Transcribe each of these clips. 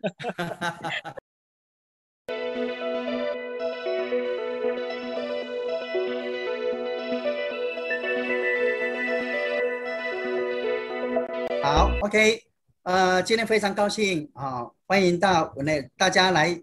哈哈哈哈哈好，OK，呃，今天非常高兴啊，欢迎到我们大家来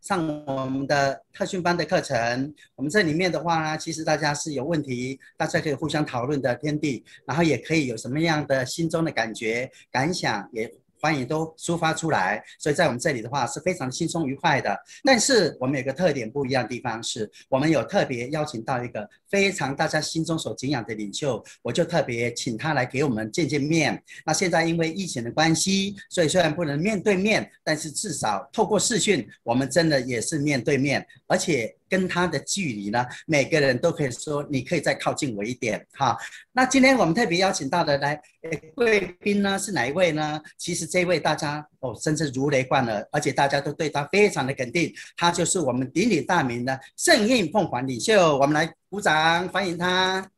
上我们的特训班的课程。我们这里面的话呢，其实大家是有问题，大家可以互相讨论的天地，然后也可以有什么样的心中的感觉、感想也。欢迎都抒发出来，所以在我们这里的话是非常轻松愉快的。但是我们有个特点不一样的地方是，我们有特别邀请到一个非常大家心中所敬仰的领袖，我就特别请他来给我们见见面。那现在因为疫情的关系，所以虽然不能面对面，但是至少透过视讯，我们真的也是面对面，而且。跟他的距离呢，每个人都可以说，你可以再靠近我一点哈。那今天我们特别邀请到的来贵宾呢是哪一位呢？其实这位大家哦，真是如雷贯耳，而且大家都对他非常的肯定，他就是我们鼎鼎大名的盛宴凤凰领袖。我们来鼓掌欢迎他。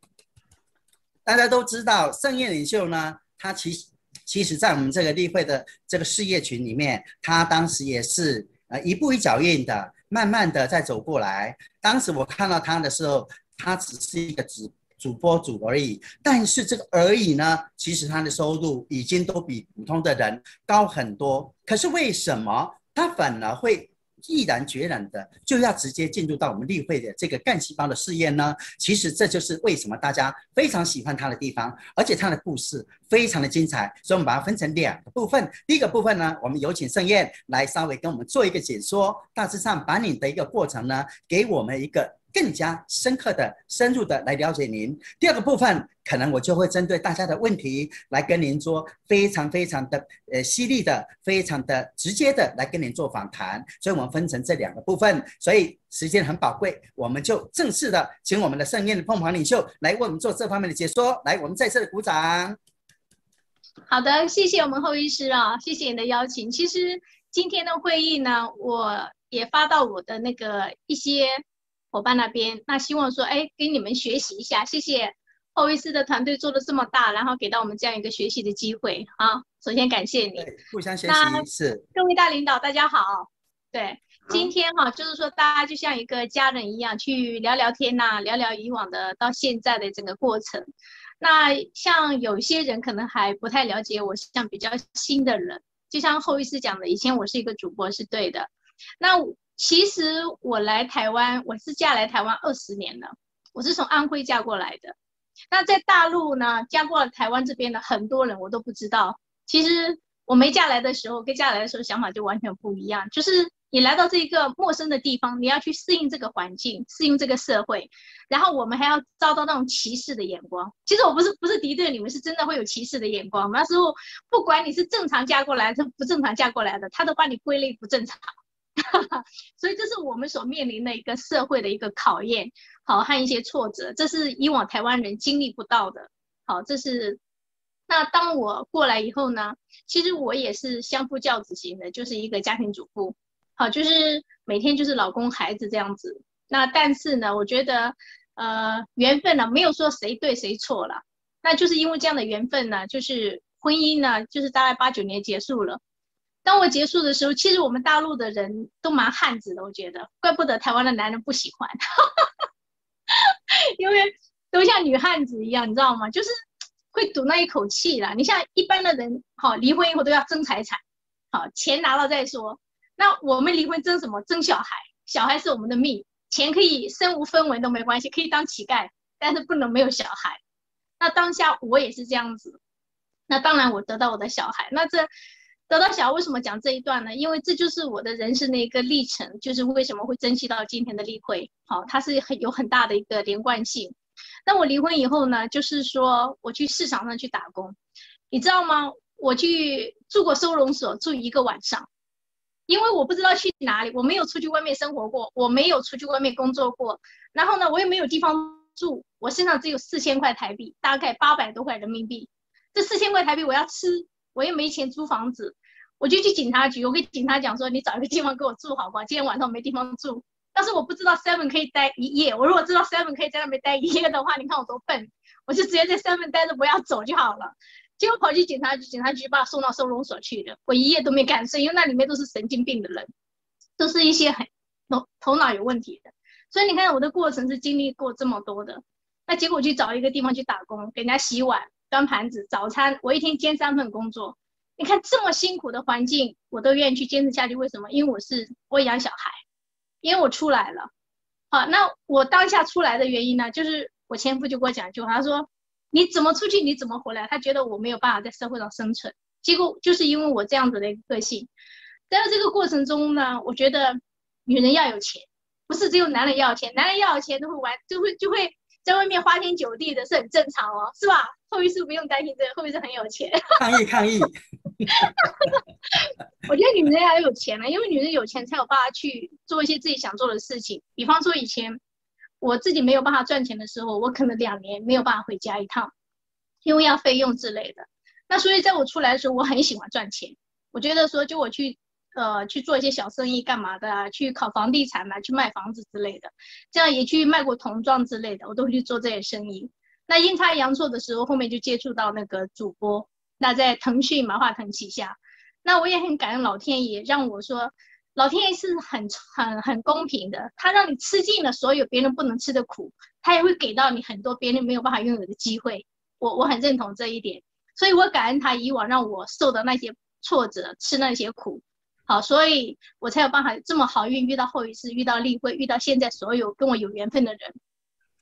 大家都知道盛宴领袖呢，他其其实在我们这个例会的这个事业群里面，他当时也是呃一步一脚印的。慢慢的再走过来，当时我看到他的时候，他只是一个主主播主而已。但是这个而已呢，其实他的收入已经都比普通的人高很多。可是为什么他反而会？毅然决然的就要直接进入到我们例会的这个干细胞的试验呢？其实这就是为什么大家非常喜欢它的地方，而且它的故事非常的精彩，所以我们把它分成两个部分。第一个部分呢，我们有请盛宴来稍微跟我们做一个解说，大致上把你的一个过程呢，给我们一个。更加深刻的、深入的来了解您。第二个部分，可能我就会针对大家的问题来跟您做非常非常的呃犀利的、非常的直接的来跟您做访谈。所以我们分成这两个部分，所以时间很宝贵，我们就正式的请我们的盛宴的凤凰领袖来为我们做这方面的解说。来，我们再次的鼓掌。好的，谢谢我们后医师啊，谢谢你的邀请。其实今天的会议呢，我也发到我的那个一些。伙伴那边，那希望说，哎，跟你们学习一下，谢谢后医师的团队做的这么大，然后给到我们这样一个学习的机会啊。首先感谢你，互相学习是。各位大领导，大家好。对，今天哈，就是说大家就像一个家人一样去聊聊天呐，聊聊以往的到现在的整个过程。那像有些人可能还不太了解我，像比较新的人，就像后医师讲的，以前我是一个主播是对的。那。其实我来台湾，我是嫁来台湾二十年了，我是从安徽嫁过来的。那在大陆呢，嫁过了台湾这边的很多人我都不知道。其实我没嫁来的时候，跟嫁来的时候想法就完全不一样。就是你来到这一个陌生的地方，你要去适应这个环境，适应这个社会，然后我们还要遭到那种歧视的眼光。其实我不是不是敌对你们，是真的会有歧视的眼光。那时候不管你是正常嫁过来，是不正常嫁过来的，他都把你归类不正常。所以这是我们所面临的一个社会的一个考验，好和一些挫折，这是以往台湾人经历不到的。好，这是那当我过来以后呢，其实我也是相夫教子型的，就是一个家庭主妇。好，就是每天就是老公孩子这样子。那但是呢，我觉得呃缘分呢，没有说谁对谁错了，那就是因为这样的缘分呢，就是婚姻呢，就是大概八九年结束了。当我结束的时候，其实我们大陆的人都蛮汉子的，我觉得，怪不得台湾的男人不喜欢，因为都像女汉子一样，你知道吗？就是会赌那一口气啦。你像一般的人，好离婚以后都要争财产，好钱拿了再说。那我们离婚争什么？争小孩，小孩是我们的命，钱可以身无分文都没关系，可以当乞丐，但是不能没有小孩。那当下我也是这样子，那当然我得到我的小孩，那这。得到小为什么讲这一段呢？因为这就是我的人生的一个历程，就是为什么会珍惜到今天的例会。好，它是很有很大的一个连贯性。那我离婚以后呢，就是说我去市场上去打工，你知道吗？我去住过收容所住一个晚上，因为我不知道去哪里，我没有出去外面生活过，我没有出去外面工作过，然后呢，我也没有地方住，我身上只有四千块台币，大概八百多块人民币。这四千块台币我要吃。我又没钱租房子，我就去警察局。我跟警察讲说：“你找一个地方给我住好不好？今天晚上没地方住。”但是我不知道 Seven 可以待一夜。我如果知道 Seven 可以在那边待一夜的话，你看我多笨，我就直接在 Seven 待着不要走就好了。结果跑去警察局，警察局把我送到收容所去了。我一夜都没敢睡，因为那里面都是神经病的人，都是一些很头头脑有问题的。所以你看我的过程是经历过这么多的。那结果去找一个地方去打工，给人家洗碗、端盘子、早餐，我一天兼三份工作。你看这么辛苦的环境，我都愿意去坚持下去。为什么？因为我是我养小孩，因为我出来了。好，那我当下出来的原因呢，就是我前夫就跟我讲一句话，他说。你怎么出去？你怎么回来？他觉得我没有办法在社会上生存，结果就是因为我这样子的一个个性。在这个过程中呢，我觉得女人要有钱，不是只有男人要钱，男人要有钱都会玩，就会就会在外面花天酒地的，是很正常哦，是吧？后遗是不用担心这个，后遗是很有钱。抗 议抗议。我觉得女人要有钱了，因为女人有钱才有办法去做一些自己想做的事情，比方说以前。我自己没有办法赚钱的时候，我可能两年没有办法回家一趟，因为要费用之类的。那所以在我出来的时候，我很喜欢赚钱。我觉得说，就我去呃去做一些小生意干嘛的，去考房地产啊，去卖房子之类的，这样也去卖过童装之类的，我都会去做这些生意。那阴差阳错的时候，后面就接触到那个主播。那在腾讯马化腾旗下，那我也很感恩老天爷，让我说。老天爷是很很很公平的，他让你吃尽了所有别人不能吃的苦，他也会给到你很多别人没有办法拥有的机会。我我很认同这一点，所以我感恩他以往让我受的那些挫折，吃那些苦，好，所以我才有办法这么好运遇到后一次，遇到例会，遇到现在所有跟我有缘分的人。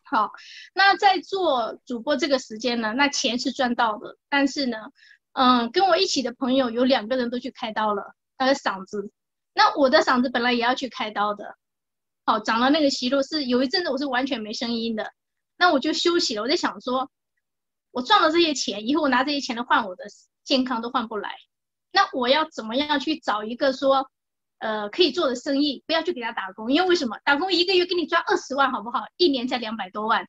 好，那在做主播这个时间呢，那钱是赚到的，但是呢，嗯，跟我一起的朋友有两个人都去开刀了，他的嗓子。那我的嗓子本来也要去开刀的，好，长了那个息肉，是有一阵子我是完全没声音的，那我就休息了。我在想说，我赚了这些钱，以后我拿这些钱来换我的健康都换不来，那我要怎么样去找一个说，呃，可以做的生意，不要去给他打工，因为为什么？打工一个月给你赚二十万，好不好？一年才两百多万，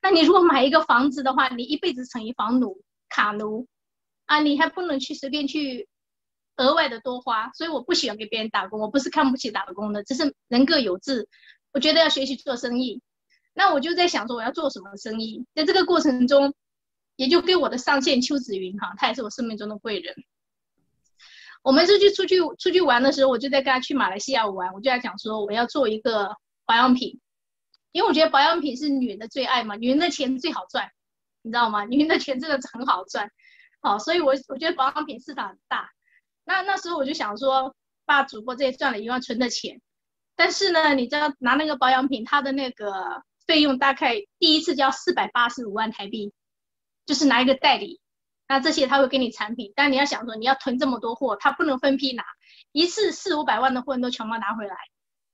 那你如果买一个房子的话，你一辈子成一房奴、卡奴，啊，你还不能去随便去。额外的多花，所以我不喜欢给别人打工。我不是看不起打工的，只是人各有志。我觉得要学习做生意，那我就在想说我要做什么生意。在这个过程中，也就跟我的上线邱子云哈，他也是我生命中的贵人。我们是去出去出去玩的时候，我就在跟他去马来西亚玩，我就在讲说我要做一个保养品，因为我觉得保养品是女人的最爱嘛，女人的钱最好赚，你知道吗？女人的钱真的很好赚，好，所以我我觉得保养品市场很大。那那时候我就想说，把主播这些赚了一万存的钱，但是呢，你知道拿那个保养品，它的那个费用大概第一次就要四百八十五万台币，就是拿一个代理，那这些他会给你产品，但你要想说你要囤这么多货，他不能分批拿，一次四五百万的货你都全部拿回来，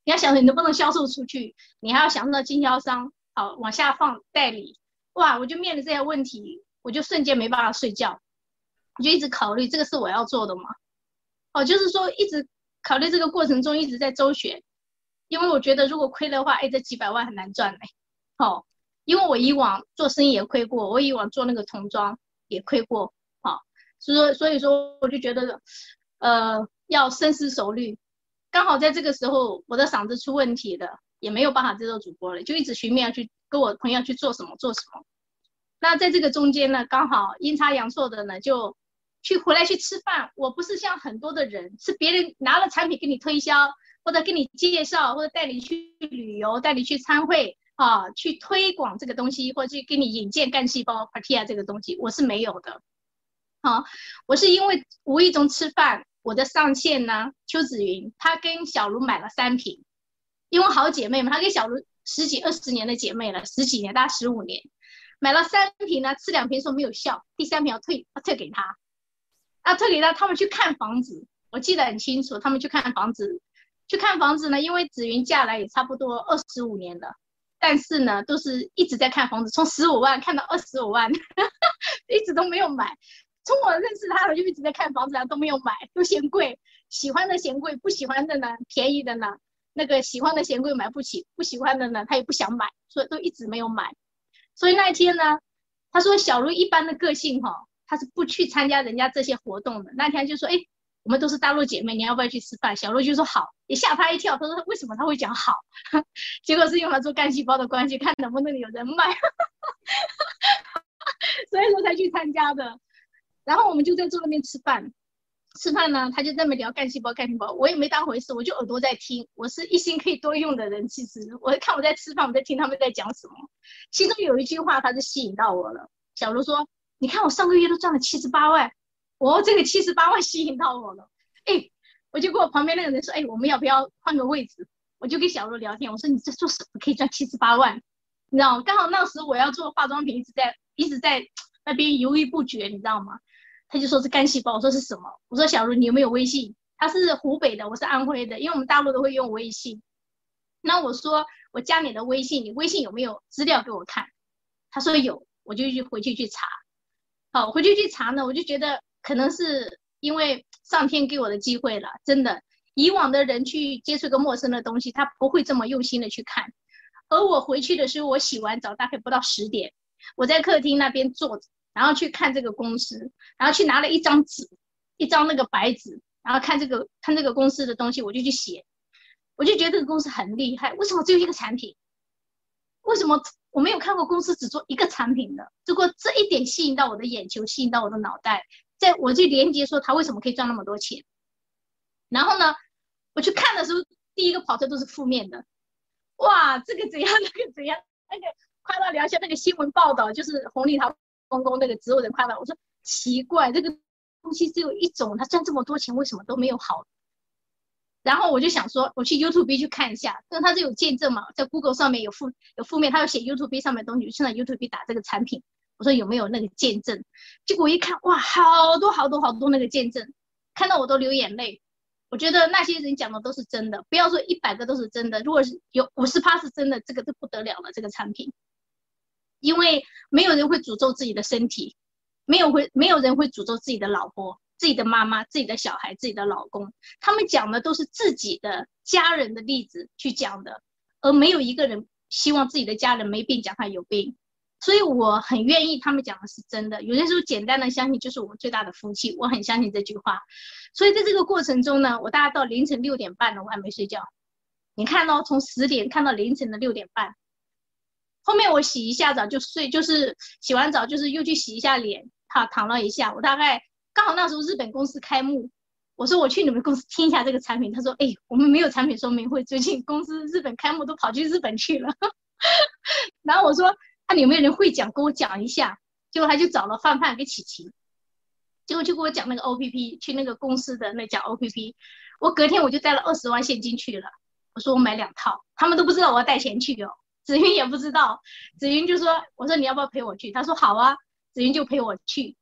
你要想着你能不能销售出去，你还要想到经销商，好往下放代理，哇，我就面临这些问题，我就瞬间没办法睡觉，我就一直考虑这个是我要做的吗？哦，就是说一直考虑这个过程中一直在周旋，因为我觉得如果亏的话，哎，这几百万很难赚嘞。好，因为我以往做生意也亏过，我以往做那个童装也亏过。好，所以说所以说我就觉得，呃，要深思熟虑。刚好在这个时候，我的嗓子出问题了，也没有办法接受主播了，就一直寻觅要去跟我朋友去做什么做什么。那在这个中间呢，刚好阴差阳错的呢，就。去回来去吃饭，我不是像很多的人，是别人拿了产品给你推销，或者给你介绍，或者带你去旅游，带你去参会啊，去推广这个东西，或者去给你引荐干细胞 Partia 这个东西，我是没有的。好，我是因为无意中吃饭，我的上线呢，邱子云，她跟小卢买了三瓶，因为好姐妹嘛，她跟小卢十几二十年的姐妹了，十几年，大概十五年，买了三瓶呢，吃两瓶说没有效，第三瓶要退，要退给她。啊，退给她他们去看房子，我记得很清楚。他们去看房子，去看房子呢，因为紫云嫁来也差不多二十五年了，但是呢，都是一直在看房子，从十五万看到二十五万，一直都没有买。从我认识他了，就一直在看房子，都没有买，都嫌贵。喜欢的嫌贵，不喜欢的呢，便宜的呢，那个喜欢的嫌贵买不起，不喜欢的呢，他也不想买，所以都一直没有买。所以那一天呢，他说小茹一般的个性哈。他是不去参加人家这些活动的。那天就说：“哎，我们都是大陆姐妹，你要不要去吃饭？”小陆就说：“好。”也吓他一跳。他说：“为什么他会讲好？” 结果是用来做干细胞的关系，看能不能有人脉，所以说才去参加的。然后我们就在坐那边吃饭，吃饭呢，他就在那边聊干细胞，干细胞，我也没当回事，我就耳朵在听。我是一心可以多用的人，其实我看我在吃饭，我在听他们在讲什么。其中有一句话，他就吸引到我了。小卢说：“你看我上个月都赚了七十八万，我这个七十八万吸引到我了。”哎，我就跟我旁边那个人说：“哎，我们要不要换个位置？”我就跟小卢聊天，我说：“你在做什么可以赚七十八万？”你知道吗？刚好那时我要做化妆品，一直在一直在那边犹豫不决，你知道吗？他就说是干细胞，我说是什么？我说小卢，你有没有微信？他是湖北的，我是安徽的，因为我们大陆都会用微信。那我说我加你的微信，你微信有没有资料给我看？他说有，我就去回去去查。好，回去去查呢，我就觉得可能是因为上天给我的机会了，真的。以往的人去接触一个陌生的东西，他不会这么用心的去看。而我回去的时候，我洗完澡大概不到十点，我在客厅那边坐着。然后去看这个公司，然后去拿了一张纸，一张那个白纸，然后看这个看这个公司的东西，我就去写，我就觉得这个公司很厉害。为什么只有一个产品？为什么我没有看过公司只做一个产品的？结果这一点吸引到我的眼球，吸引到我的脑袋，在我去连接说他为什么可以赚那么多钱。然后呢，我去看的时候，第一个跑车都是负面的，哇，这个怎样，那个怎样，那个快到聊一下那个新闻报道，就是红利他。公公那个植物人快乐，我说奇怪，这个东西只有一种，他赚这么多钱，为什么都没有好？然后我就想说，我去 YouTube 去看一下，但他是有见证嘛，在 Google 上面有负有负面，他要写 YouTube 上面东西，去那 YouTube 打这个产品，我说有没有那个见证？结果一看，哇，好多好多好多那个见证，看到我都流眼泪。我觉得那些人讲的都是真的，不要说一百个都是真的，如果是有五十趴是真的，这个就不得了了，这个产品。因为没有人会诅咒自己的身体，没有会没有人会诅咒自己的老婆、自己的妈妈、自己的小孩、自己的老公。他们讲的都是自己的家人的例子去讲的，而没有一个人希望自己的家人没病，讲他有病。所以我很愿意他们讲的是真的。有些时候简单的相信就是我最大的福气，我很相信这句话。所以在这个过程中呢，我大概到凌晨六点半了，我还没睡觉。你看到从十点看到凌晨的六点半。后面我洗一下澡就睡，就是洗完澡就是又去洗一下脸，哈，躺了一下。我大概刚好那时候日本公司开幕，我说我去你们公司听一下这个产品。他说，哎，我们没有产品说明会，最近公司日本开幕都跑去日本去了。然后我说，他有没有人会讲，跟我讲一下。结果他就找了范范给琪琪，结果就给我讲那个 O P P，去那个公司的那讲 O P P。我隔天我就带了二十万现金去了，我说我买两套，他们都不知道我要带钱去哦。子云也不知道，子云就说：“我说你要不要陪我去？”他说：“好啊。”子云就陪我去。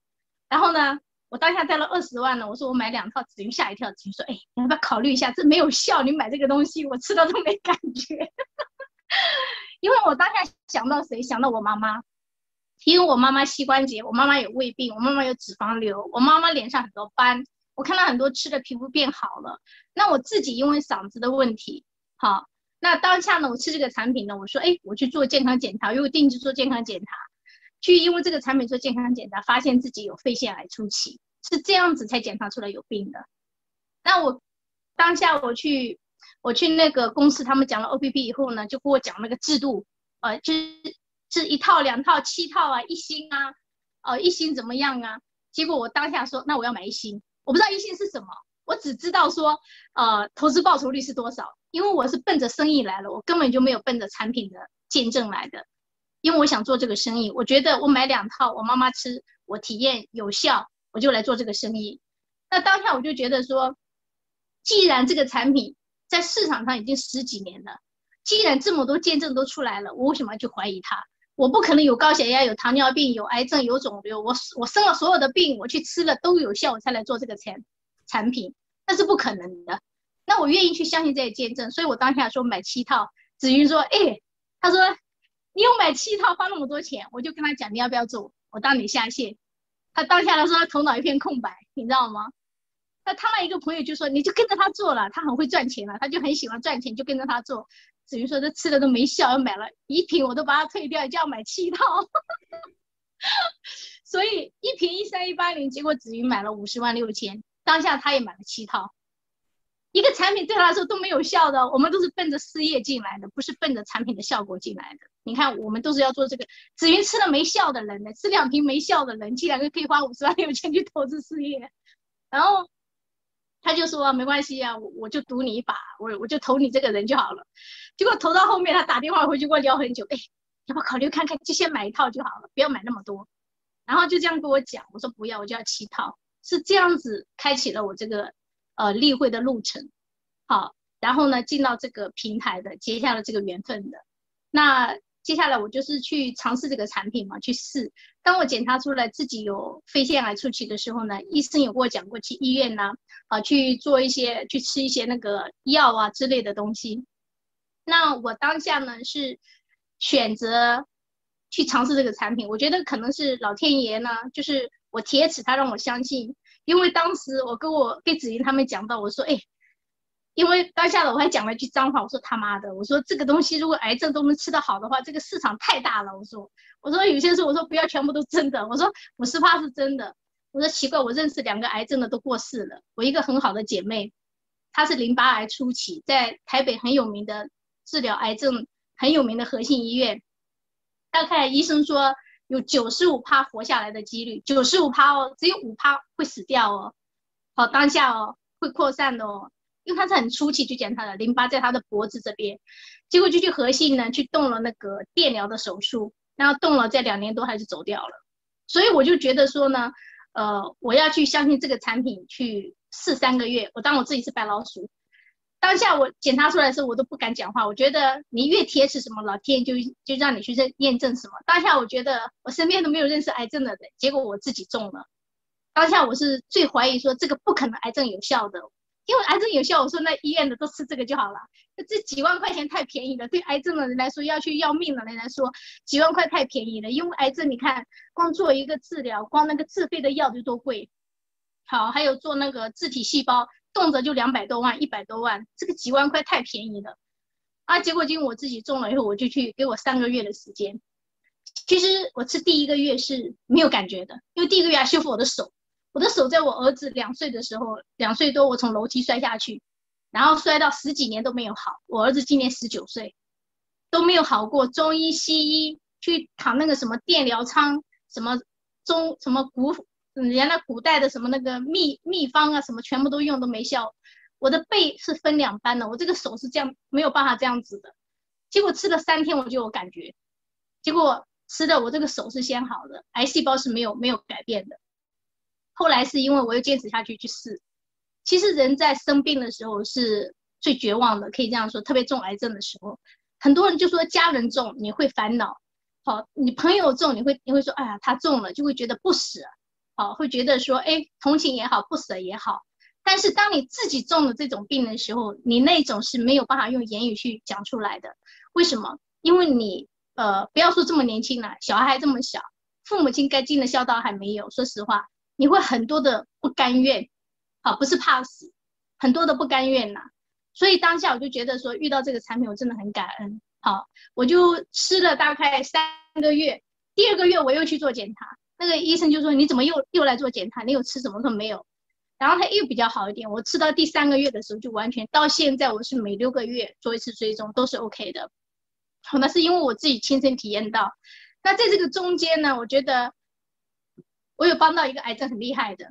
然后呢，我当下带了二十万呢。我说我买两套，子云吓一跳。子云说：“哎，你要不要考虑一下？这没有效，你买这个东西，我吃了都没感觉。” 因为我当下想到谁？想到我妈妈，因为我妈妈膝关节，我妈妈有胃病，我妈妈有脂肪瘤，我妈妈脸上很多斑。我看到很多吃的皮肤变好了。那我自己因为嗓子的问题，好。那当下呢，我吃这个产品呢，我说，哎，我去做健康检查，因为定期做健康检查，去因为这个产品做健康检查，发现自己有肺腺癌初期，是这样子才检查出来有病的。那我当下我去，我去那个公司，他们讲了 O P P 以后呢，就给我讲那个制度，呃，就是是一套、两套、七套啊，一星啊，呃，一星怎么样啊？结果我当下说，那我要买一星，我不知道一星是什么，我只知道说，呃，投资报酬率是多少。因为我是奔着生意来了，我根本就没有奔着产品的见证来的。因为我想做这个生意，我觉得我买两套，我妈妈吃，我体验有效，我就来做这个生意。那当下我就觉得说，既然这个产品在市场上已经十几年了，既然这么多见证都出来了，我为什么要去怀疑它？我不可能有高血压、有糖尿病、有癌症、有肿瘤，我我生了所有的病，我去吃了都有效，我才来做这个产产品，那是不可能的。那我愿意去相信这些见证，所以我当下说买七套。子云说：“哎，他说你有买七套花那么多钱，我就跟他讲你要不要做，我当你下线。”他当下他说他头脑一片空白，你知道吗？那他那一个朋友就说你就跟着他做了，他很会赚钱了，他就很喜欢赚钱，就跟着他做。子云说这吃的都没效，买了一瓶我都把它退掉，就要买七套。所以一瓶一三一八零，结果子云买了五十万六千，当下他也买了七套。一个产品对他来说都没有效的，我们都是奔着事业进来的，不是奔着产品的效果进来的。你看，我们都是要做这个。紫云吃了没效的人呢，吃两瓶没效的人，竟然可以花五十万六千去投资事业。然后他就说没关系啊，我我就赌你一把，我我就投你这个人就好了。结果投到后面，他打电话回去跟我聊很久，哎，要不要考虑看看，就先买一套就好了，不要买那么多。然后就这样跟我讲，我说不要，我就要七套，是这样子开启了我这个。呃，例会的路程，好，然后呢，进到这个平台的，结下了这个缘分的。那接下来我就是去尝试这个产品嘛，去试。当我检查出来自己有肺腺癌初期的时候呢，医生有跟我讲过去医院呢，啊，去做一些，去吃一些那个药啊之类的东西。那我当下呢是选择去尝试这个产品，我觉得可能是老天爷呢，就是我铁齿，他让我相信。因为当时我跟我跟子怡他们讲到，我说，哎，因为当下的我还讲了一句脏话，我说他妈的，我说这个东西如果癌症都能吃得好的话，这个市场太大了。我说，我说有些事我说不要全部都真的，我说五十趴是真的。我说奇怪，我认识两个癌症的都过世了。我一个很好的姐妹，她是淋巴癌初期，在台北很有名的治疗癌症很有名的核心医院，大概医生说。有九十五趴活下来的几率，九十五趴哦，只有五趴会死掉哦。好，当下哦会扩散的哦，因为他是很初期去检查的，淋巴在他的脖子这边，结果就去核心呢去动了那个电疗的手术，然后动了在两年多还是走掉了。所以我就觉得说呢，呃，我要去相信这个产品去试三个月，我当我自己是白老鼠。当下我检查出来的时候，我都不敢讲话。我觉得你越贴是什么，老天就就让你去认验证什么。当下我觉得我身边都没有认识癌症的人，结果我自己中了。当下我是最怀疑说这个不可能癌症有效的，因为癌症有效，我说那医院的都吃这个就好了。这几万块钱太便宜了，对癌症的人来说，要去要命的人来说，几万块太便宜了。因为癌症你看，光做一个治疗，光那个自费的药就多贵。好，还有做那个自体细胞。动辄就两百多万、一百多万，这个几万块太便宜了啊！结果因为我自己中了以后，我就去给我三个月的时间。其实我吃第一个月是没有感觉的，因为第一个月要修复我的手。我的手在我儿子两岁的时候，两岁多我从楼梯摔下去，然后摔到十几年都没有好。我儿子今年十九岁，都没有好过。中医、西医去躺那个什么电疗舱，什么中什么古。原来古代的什么那个秘秘方啊，什么全部都用都没效。我的背是分两半的，我这个手是这样没有办法这样子的。结果吃了三天我就有感觉，结果吃的我这个手是先好的，癌细胞是没有没有改变的。后来是因为我又坚持下去去试。其实人在生病的时候是最绝望的，可以这样说，特别重癌症的时候，很多人就说家人重你会烦恼，好，你朋友重你会你会说哎呀他重了就会觉得不舍。好，会觉得说，哎，同情也好，不舍也好。但是当你自己中了这种病的时候，你那种是没有办法用言语去讲出来的。为什么？因为你，呃，不要说这么年轻了，小孩还这么小，父母亲该尽的孝道还没有。说实话，你会很多的不甘愿，好，不是怕死，很多的不甘愿呐。所以当下我就觉得说，遇到这个产品，我真的很感恩。好，我就吃了大概三个月，第二个月我又去做检查。那个医生就说：“你怎么又又来做检查？你有吃什么？”说没有。然后他又比较好一点。我吃到第三个月的时候，就完全到现在，我是每六个月做一次追踪，都是 OK 的。好，那是因为我自己亲身体验到。那在这个中间呢，我觉得我有帮到一个癌症很厉害的、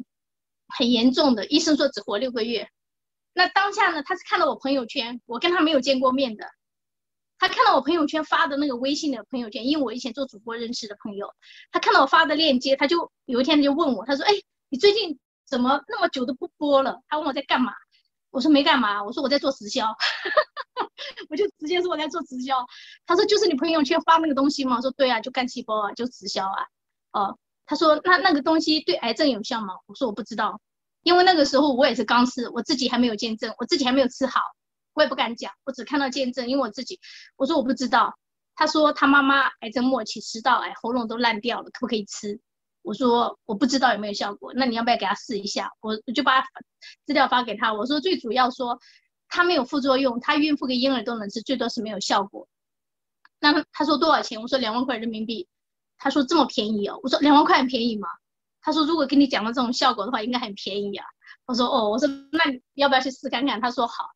很严重的，医生说只活六个月。那当下呢，他是看到我朋友圈，我跟他没有见过面的。他看到我朋友圈发的那个微信的朋友圈，因为我以前做主播认识的朋友，他看到我发的链接，他就有一天他就问我，他说：“哎，你最近怎么那么久都不播了？”他问我在干嘛，我说没干嘛，我说我在做直销，我就直接说我在做直销。他说就是你朋友圈发那个东西吗？我说对啊，就干细胞啊，就直销啊。哦，他说那那个东西对癌症有效吗？我说我不知道，因为那个时候我也是刚吃，我自己还没有见证，我自己还没有吃好。我也不敢讲，我只看到见证，因为我自己，我说我不知道。他说他妈妈癌症末期，食道癌，喉咙都烂掉了，可不可以吃？我说我不知道有没有效果，那你要不要给他试一下？我就把资料发给他，我说最主要说他没有副作用，他孕妇跟婴儿都能吃，最多是没有效果。那他说多少钱？我说两万块人民币。他说这么便宜哦？我说两万块很便宜吗？他说如果跟你讲了这种效果的话，应该很便宜啊。我说哦，我说那你要不要去试看看？他说好，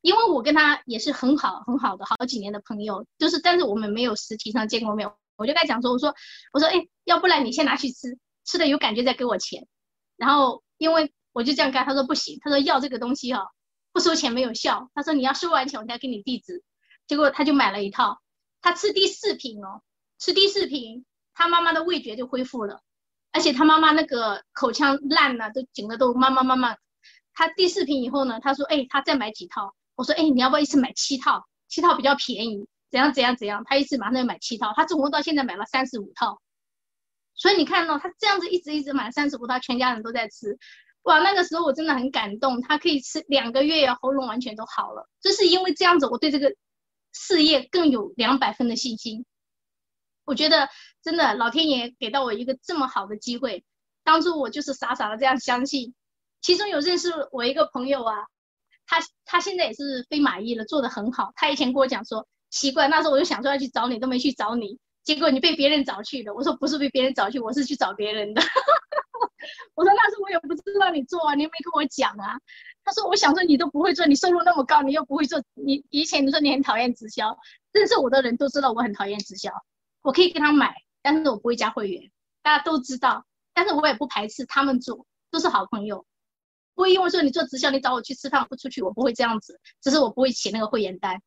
因为我跟他也是很好很好的好几年的朋友，就是但是我们没有实体上见过面。我就跟他讲说，我说我说哎，要不然你先拿去吃，吃的有感觉再给我钱。然后因为我就这样干，他说不行，他说要这个东西哈，不收钱没有效。他说你要收完钱我才给你地址。结果他就买了一套，他吃第四瓶哦，吃第四瓶，他妈妈的味觉就恢复了。而且他妈妈那个口腔烂了，都紧的都慢慢慢慢。他第四瓶以后呢，他说：“哎，他再买几套。”我说：“哎，你要不要一次买七套？七套比较便宜，怎样怎样怎样？”他一次马上就买七套，他总共到现在买了三十五套。所以你看到他这样子一直一直买三十五套，全家人都在吃。哇，那个时候我真的很感动。他可以吃两个月，喉咙完全都好了。就是因为这样子，我对这个事业更有两百分的信心。我觉得真的，老天爷给到我一个这么好的机会，当初我就是傻傻的这样相信。其中有认识我一个朋友啊，他他现在也是飞马翼了，做的很好。他以前跟我讲说，奇怪，那时候我就想说要去找你，都没去找你，结果你被别人找去了。我说不是被别人找去，我是去找别人的。我说那时候我也不知道你做啊，你又没跟我讲啊。他说我想说你都不会做，你收入那么高，你又不会做。你以前你说你很讨厌直销，认识我的人都知道我很讨厌直销。我可以跟他买，但是我不会加会员，大家都知道。但是我也不排斥他们做，都是好朋友。不会因为说你做直销，你找我去吃饭不出去，我不会这样子。只是我不会写那个会员单。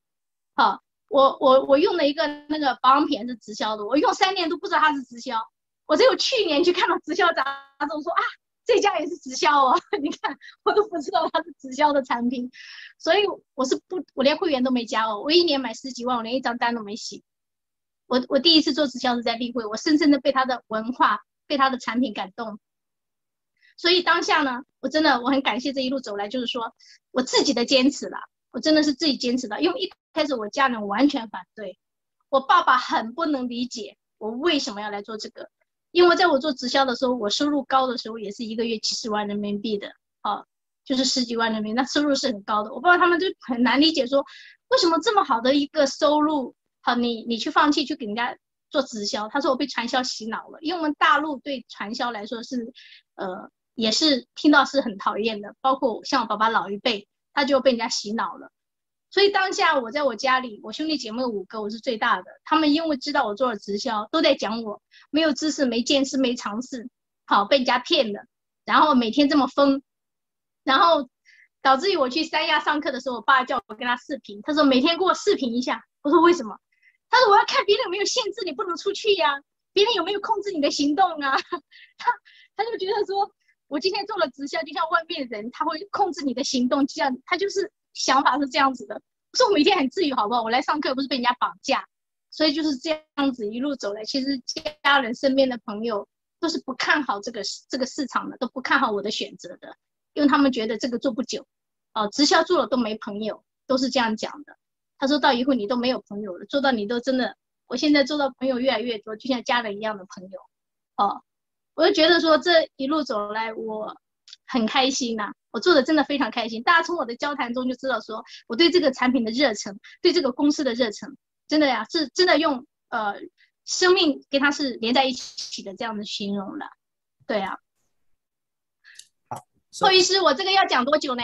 好，我我我用了一个那个保养品是直销的，我用三年都不知道它是直销。我只有去年去看到直销杂志，我说啊，这家也是直销哦。你看，我都不知道它是直销的产品，所以我是不，我连会员都没加哦。我一年买十几万，我连一张单都没写。我我第一次做直销是在例会，我深深的被他的文化、被他的产品感动。所以当下呢，我真的我很感谢这一路走来，就是说我自己的坚持了，我真的是自己坚持的。因为一开始我家人完全反对，我爸爸很不能理解我为什么要来做这个。因为在我做直销的时候，我收入高的时候也是一个月几十万人民币的，啊，就是十几万人民币，那收入是很高的。我不知道他们就很难理解，说为什么这么好的一个收入。好，你你去放弃去给人家做直销，他说我被传销洗脑了，因为我们大陆对传销来说是，呃，也是听到是很讨厌的，包括像我爸爸老一辈，他就被人家洗脑了。所以当下我在我家里，我兄弟姐妹五个，我是最大的，他们因为知道我做了直销，都在讲我没有知识、没见识、没尝试，好被人家骗的，然后每天这么疯，然后导致于我去三亚上课的时候，我爸叫我跟他视频，他说每天给我视频一下，我说为什么？他说：“我要看别人有没有限制你不能出去呀，别人有没有控制你的行动啊？” 他他就觉得说，我今天做了直销，就像外面人他会控制你的行动，这样他就是想法是这样子的。说我每天很自由，好不好？我来上课不是被人家绑架，所以就是这样子一路走来。其实家人身边的朋友都是不看好这个这个市场的，都不看好我的选择的，因为他们觉得这个做不久，哦，直销做了都没朋友，都是这样讲的。他说到以后你都没有朋友了，做到你都真的，我现在做到朋友越来越多，就像家人一样的朋友，哦，我就觉得说这一路走来我很开心呐，我做的真的非常开心。大家从我的交谈中就知道说我对这个产品的热忱，对这个公司的热忱，真的呀，是真的用呃生命跟它是连在一起的这样的形容了，对啊。好，霍医师，我这个要讲多久呢？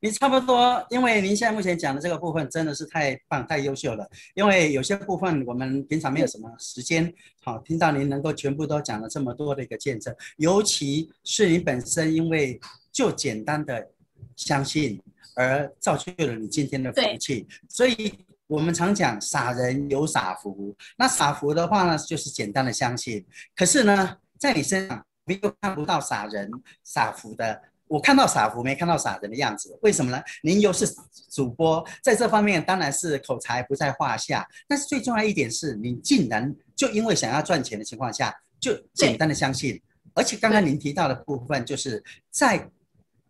你差不多，因为您现在目前讲的这个部分真的是太棒、太优秀了。因为有些部分我们平常没有什么时间，好听到您能够全部都讲了这么多的一个见证，尤其是你本身因为就简单的相信而造就了你今天的福气。所以我们常讲傻人有傻福，那傻福的话呢，就是简单的相信。可是呢，在你身上没有看不到傻人傻福的。我看到傻福，没看到傻人的样子，为什么呢？您又是主播，在这方面当然是口才不在话下。但是最重要一点是，你竟然就因为想要赚钱的情况下，就简单的相信。而且刚刚您提到的部分，就是在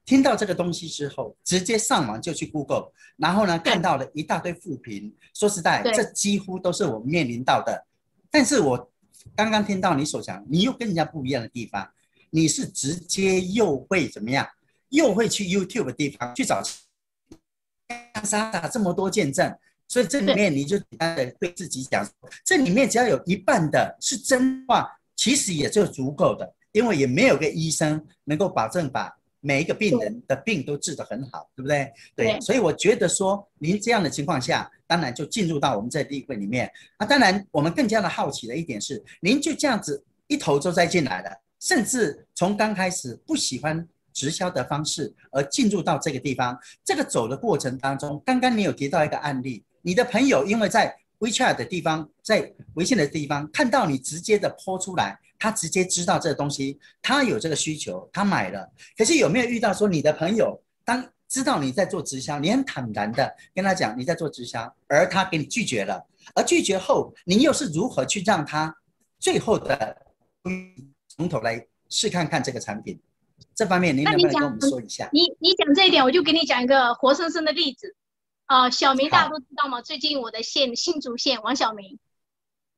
听到这个东西之后，直接上网就去 Google，然后呢看到了一大堆负评。说实在，这几乎都是我面临到的。但是我刚刚听到你所讲，你又跟人家不一样的地方。你是直接又会怎么样？又会去 YouTube 的地方去找，傻傻这么多见证，所以这里面你就简单的对自己讲，这里面只要有一半的是真话，其实也就足够的，因为也没有个医生能够保证把每一个病人的病都治得很好，对不对？对，所以我觉得说，您这样的情况下，当然就进入到我们这例会里面。啊，当然我们更加的好奇的一点是，您就这样子一头就栽进来了，甚至从刚开始不喜欢直销的方式，而进入到这个地方。这个走的过程当中，刚刚你有提到一个案例，你的朋友因为在 WeChat 的地方，在微信的地方看到你直接的抛出来，他直接知道这个东西，他有这个需求，他买了。可是有没有遇到说你的朋友当知道你在做直销，你很坦然的跟他讲你在做直销，而他给你拒绝了，而拒绝后，你又是如何去让他最后的从头来试看看这个产品？这方面您能不能跟我们说一下？你你讲这一点，我就给你讲一个活生生的例子。啊，小明大家都知道吗？最近我的县新竹县王小明，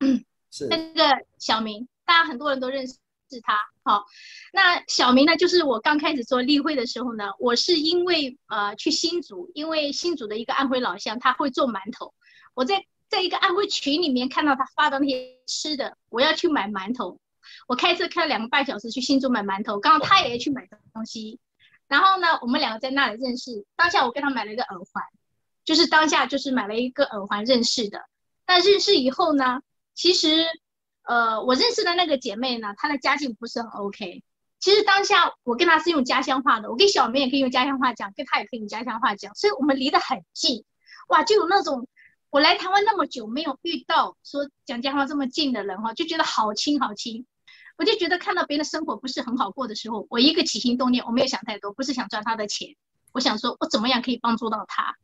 嗯是那个小明，大家很多人都认识他。好，那小明呢，就是我刚开始做例会的时候呢，我是因为呃去新竹，因为新竹的一个安徽老乡他会做馒头，我在在一个安徽群里面看到他发的那些吃的，我要去买馒头，我开车开了两个半小时去新竹买馒头，刚好他也去买东西，然后呢，我们两个在那里认识，当下我跟他买了一个耳环，就是当下就是买了一个耳环认识的，那认识以后呢，其实。呃，我认识的那个姐妹呢，她的家境不是很 OK。其实当下我跟她是用家乡话的，我跟小明也可以用家乡话讲，跟她也可以用家乡话讲，所以我们离得很近。哇，就有那种我来台湾那么久没有遇到说讲家乡话这么近的人哈，就觉得好亲好亲。我就觉得看到别人的生活不是很好过的时候，我一个起心动念，我没有想太多，不是想赚他的钱，我想说我怎么样可以帮助到他。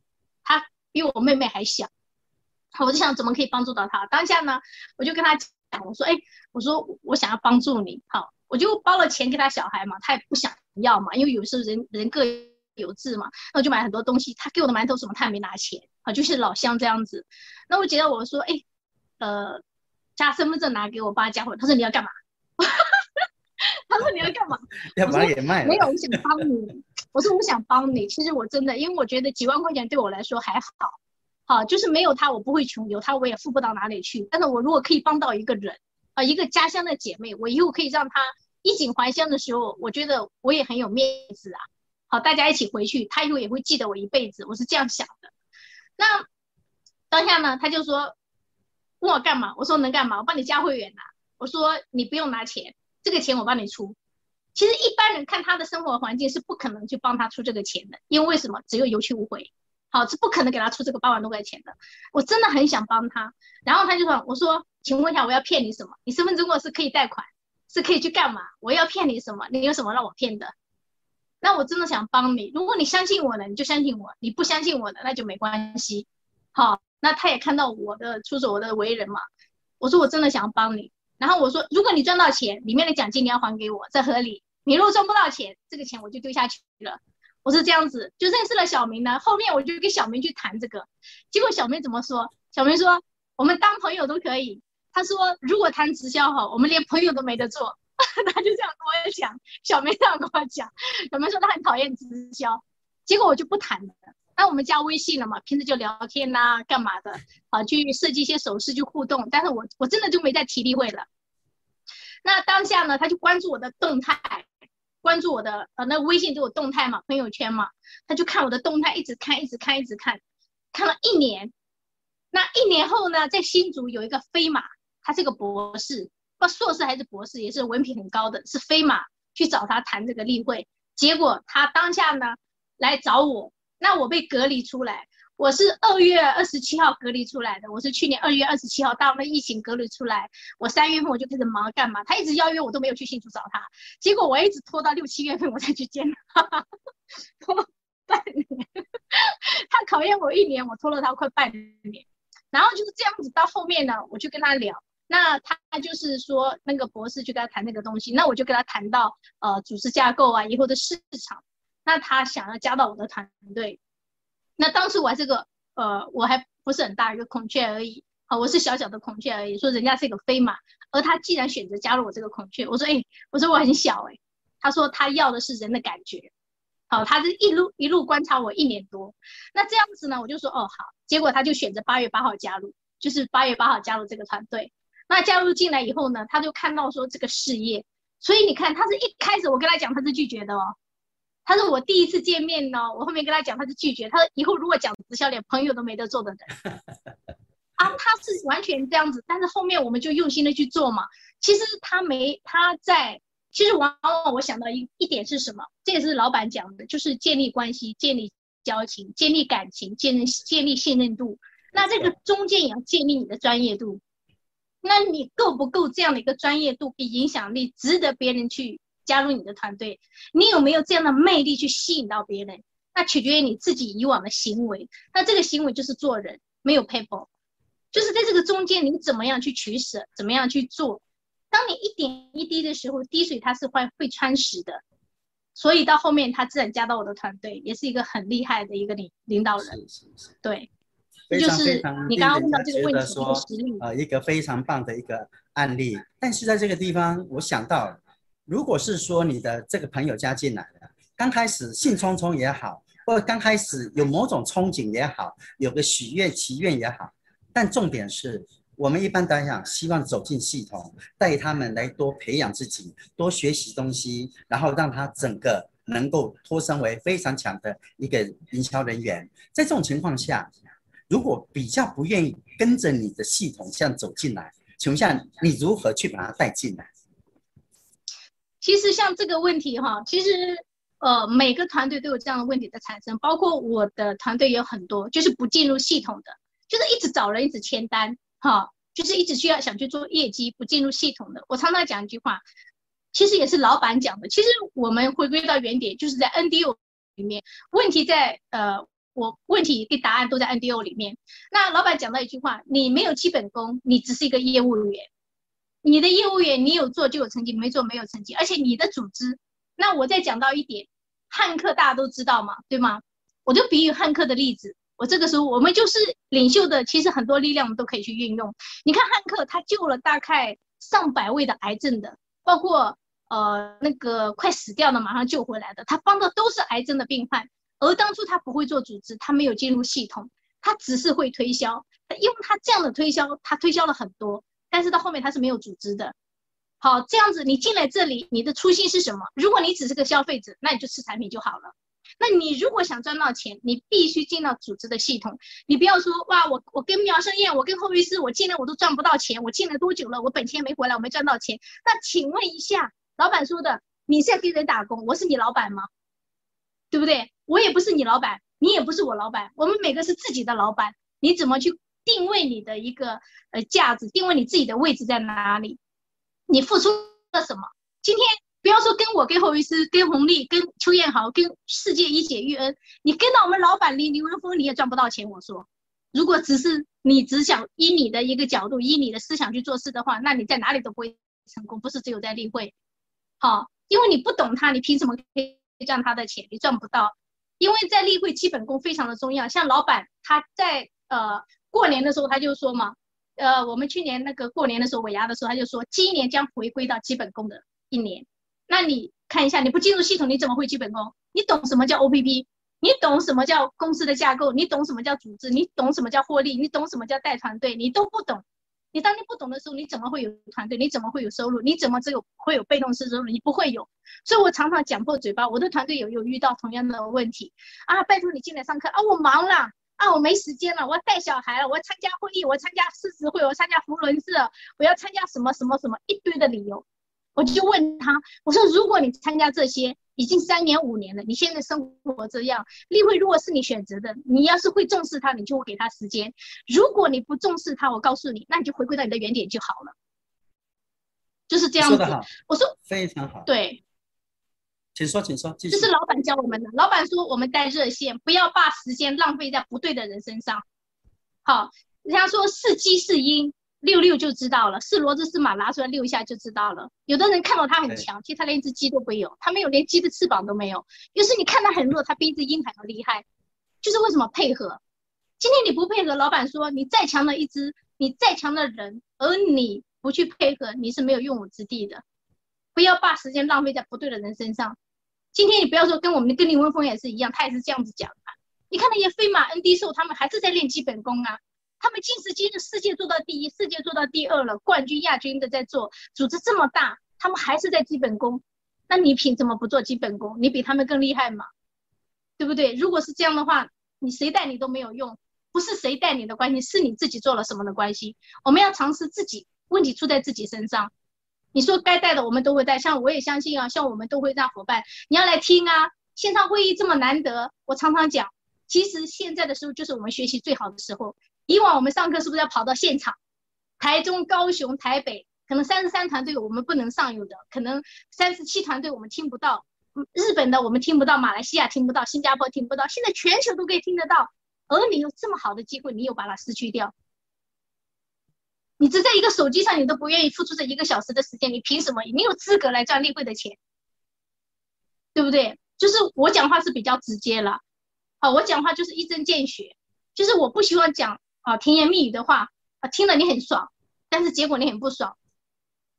他比我妹妹还小，我就想怎么可以帮助到他。当下呢，我就跟他讲。我说，哎，我说我想要帮助你，好，我就包了钱给他小孩嘛，他也不想要嘛，因为有时候人人各有志嘛，那我就买很多东西，他给我的馒头什么他也没拿钱，啊，就是老乡这样子。那我觉得我说，哎，呃，加身份证拿给我爸加回，他说你要干嘛？他说你要干嘛？要把也卖了。没有，我想帮你。我说我想帮你，其实我真的，因为我觉得几万块钱对我来说还好。好，就是没有他我不会穷，有他我也富不到哪里去。但是我如果可以帮到一个人，啊，一个家乡的姐妹，我以后可以让她衣锦还乡的时候，我觉得我也很有面子啊。好，大家一起回去，他以后也会记得我一辈子，我是这样想的。那当下呢，他就说问我干嘛？我说能干嘛？我帮你加会员呐。我说你不用拿钱，这个钱我帮你出。其实一般人看他的生活环境是不可能去帮他出这个钱的，因为为什么？只有有去无回。好，是不可能给他出这个八万多块钱的。我真的很想帮他，然后他就说：“我说，请问一下，我要骗你什么？你身份证过是可以贷款，是可以去干嘛？我要骗你什么？你有什么让我骗的？那我真的想帮你。如果你相信我的，你就相信我；你不相信我的，那就没关系。好，那他也看到我的出手，我的为人嘛。我说我真的想帮你。然后我说，如果你赚到钱，里面的奖金你要还给我，这合理。你如果赚不到钱，这个钱我就丢下去了。”我是这样子，就认识了小明呢。后面我就跟小明去谈这个，结果小明怎么说？小明说我们当朋友都可以。他说如果谈直销哈，我们连朋友都没得做。他就这样跟我讲，小明这样跟我讲。小明说他很讨厌直销，结果我就不谈了。那我们加微信了嘛，平时就聊天呐，干嘛的？啊，去设计一些手势去互动。但是我我真的就没再提例会了。那当下呢，他就关注我的动态。关注我的呃，那微信就有动态嘛，朋友圈嘛，他就看我的动态，一直看，一直看，一直看，看了一年。那一年后呢，在新竹有一个飞马，他是个博士，不硕士还是博士，也是文凭很高的，是飞马去找他谈这个例会，结果他当下呢来找我，那我被隔离出来。我是二月二十七号隔离出来的，我是去年二月二十七号到那疫情隔离出来，我三月份我就开始忙干嘛？他一直邀约我都没有去新竹找他，结果我一直拖到六七月份我才去见他，拖半年，他考验我一年，我拖了他快半年，然后就是这样子到后面呢，我就跟他聊，那他就是说那个博士就跟他谈那个东西，那我就跟他谈到呃组织架构啊，以后的市场，那他想要加到我的团队。那当时我还是个呃，我还不是很大一个孔雀而已，好，我是小小的孔雀而已。说人家是一个飞马，而他既然选择加入我这个孔雀，我说哎，我说我很小哎，他说他要的是人的感觉，好，他是一路一路观察我一年多，那这样子呢，我就说哦好，结果他就选择八月八号加入，就是八月八号加入这个团队。那加入进来以后呢，他就看到说这个事业，所以你看他是一开始我跟他讲他是拒绝的哦。他说我第一次见面呢，我后面跟他讲，他就拒绝。他说以后如果讲直销，连朋友都没得做的人。啊，他是完全这样子，但是后面我们就用心的去做嘛。其实他没他在，其实往往我想到一一点是什么？这也是老板讲的，就是建立关系、建立交情、建立感情、建立建立信任度。那这个中间也要建立你的专业度。那你够不够这样的一个专业度、比影响力，值得别人去加入你的团队？你有没有这样的魅力去吸引到别人？那取决于你自己以往的行为。那这个行为就是做人，没有 people。就是在这个中间，你怎么样去取舍，怎么样去做？当你一点一滴的时候，滴水它是会会穿石的，所以到后面他自然加到我的团队，也是一个很厉害的一个领领导人。是是是，对，非常非常你刚刚问到这个问题，说呃一个非常棒的一个案例。但是在这个地方，我想到，如果是说你的这个朋友加进来了，刚开始兴冲冲也好，或者刚开始有某种憧憬也好，有个许愿祈愿也好。但重点是我们一般来讲，希望走进系统，带他们来多培养自己，多学习东西，然后让他整个能够脱身为非常强的一个营销人员。在这种情况下，如果比较不愿意跟着你的系统这样走进来，请问下，你如何去把他带进来？其实像这个问题哈，其实呃每个团队都有这样的问题的产生，包括我的团队也有很多，就是不进入系统的。就是一直找人，一直签单，哈，就是一直需要想去做业绩，不进入系统的。我常常讲一句话，其实也是老板讲的。其实我们回归到原点，就是在 NDO 里面，问题在呃，我问题跟答案都在 NDO 里面。那老板讲到一句话，你没有基本功，你只是一个业务员。你的业务员，你有做就有成绩，没做没有成绩。而且你的组织，那我再讲到一点，汉克大家都知道嘛，对吗？我就比喻汉克的例子。我这个时候，我们就是领袖的，其实很多力量我们都可以去运用。你看汉克，他救了大概上百位的癌症的，包括呃那个快死掉的马上救回来的，他帮的都是癌症的病患。而当初他不会做组织，他没有进入系统，他只是会推销。因为他这样的推销，他推销了很多，但是到后面他是没有组织的。好，这样子你进来这里，你的初心是什么？如果你只是个消费者，那你就吃产品就好了。那你如果想赚到钱，你必须进到组织的系统。你不要说哇，我我跟苗生燕，我跟侯律师，我进来我都赚不到钱。我进来多久了？我本钱没回来，我没赚到钱。那请问一下，老板说的，你在给人打工？我是你老板吗？对不对？我也不是你老板，你也不是我老板，我们每个是自己的老板。你怎么去定位你的一个呃价值？定位你自己的位置在哪里？你付出了什么？今天。不要说跟我、跟侯医师、跟红利、跟邱彦豪、跟世界一姐玉恩，你跟到我们老板林林文峰，你也赚不到钱。我说，如果只是你只想以你的一个角度、以你的思想去做事的话，那你在哪里都不会成功。不是只有在例会，好，因为你不懂他，你凭什么可以赚他的钱？你赚不到。因为在例会基本功非常的重要。像老板他在呃过年的时候他就说嘛，呃我们去年那个过年的时候尾牙的时候他就说，今年将回归到基本功的一年。那你看一下，你不进入系统，你怎么会基本功？你懂什么叫 OPP？你懂什么叫公司的架构？你懂什么叫组织？你懂什么叫获利？你懂什么叫带团队？你都不懂。你当你不懂的时候，你怎么会有团队？你怎么会有收入？你怎么只有会有被动式收入？你不会有。所以我常常讲破嘴巴，我的团队有有遇到同样的问题啊！拜托你进来上课啊！我忙了啊！我没时间了，我要带小孩了，我要参加会议，我参加誓词会，我参加福伦社，我要参加什么什么什么一堆的理由。我就问他，我说如果你参加这些已经三年五年了，你现在生活这样，例会如果是你选择的，你要是会重视他，你就会给他时间；如果你不重视他，我告诉你，那你就回归到你的原点就好了，就是这样子。我说非常好。对，请说，请说。这是老板教我们的。老板说我们带热线，不要把时间浪费在不对的人身上。好，人家说是鸡是鹰。遛遛就知道了，是骡子是马，拿出来遛一下就知道了。有的人看到他很强，其实他连一只鸡都没有，他没有连鸡的翅膀都没有。于是你看他很弱，他比一只鹰还要厉害。就是为什么配合？今天你不配合，老板说你再强的一只，你再强的人，而你不去配合，你是没有用武之地的。不要把时间浪费在不对的人身上。今天你不要说跟我们的跟林文峰也是一样，他也是这样子讲的。你看那些飞马 N D 兽，他们还是在练基本功啊。他们今时今日世界做到第一，世界做到第二了，冠军、亚军的在做，组织这么大，他们还是在基本功。那你凭什么不做基本功？你比他们更厉害吗？对不对？如果是这样的话，你谁带你都没有用，不是谁带你的关系，是你自己做了什么的关系。我们要尝试自己，问题出在自己身上。你说该带的我们都会带，像我也相信啊，像我们都会让伙伴，你要来听啊。线上会议这么难得，我常常讲，其实现在的时候就是我们学习最好的时候。以往我们上课是不是要跑到现场？台中、高雄、台北，可能三十三团队我们不能上有的，可能三十七团队我们听不到。日本的我们听不到，马来西亚听不到，新加坡听不到，现在全球都可以听得到。而你有这么好的机会，你又把它失去掉，你只在一个手机上，你都不愿意付出这一个小时的时间，你凭什么？你有资格来赚例会的钱，对不对？就是我讲话是比较直接了，好，我讲话就是一针见血，就是我不希望讲啊甜言蜜语的话啊，听了你很爽，但是结果你很不爽，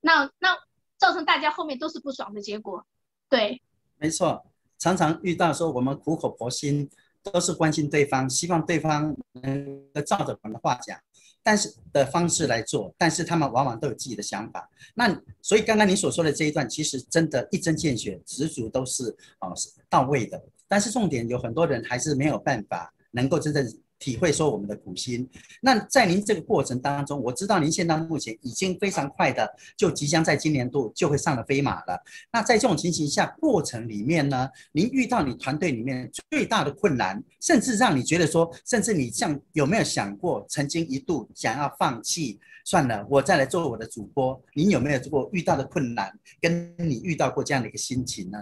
那那造成大家后面都是不爽的结果，对。没错，常常遇到说我们苦口婆心，都是关心对方，希望对方能照着我们的话讲，但是的方式来做，但是他们往往都有自己的想法。那所以刚刚你所说的这一段，其实真的一针见血，十足都是哦到位的。但是重点有很多人还是没有办法能够真正。体会说我们的苦心，那在您这个过程当中，我知道您现在目前已经非常快的就即将在今年度就会上了飞马了。那在这种情形下，过程里面呢，您遇到你团队里面最大的困难，甚至让你觉得说，甚至你像有没有想过，曾经一度想要放弃，算了，我再来做我的主播？您有没有过遇到的困难，跟你遇到过这样的一个心情呢？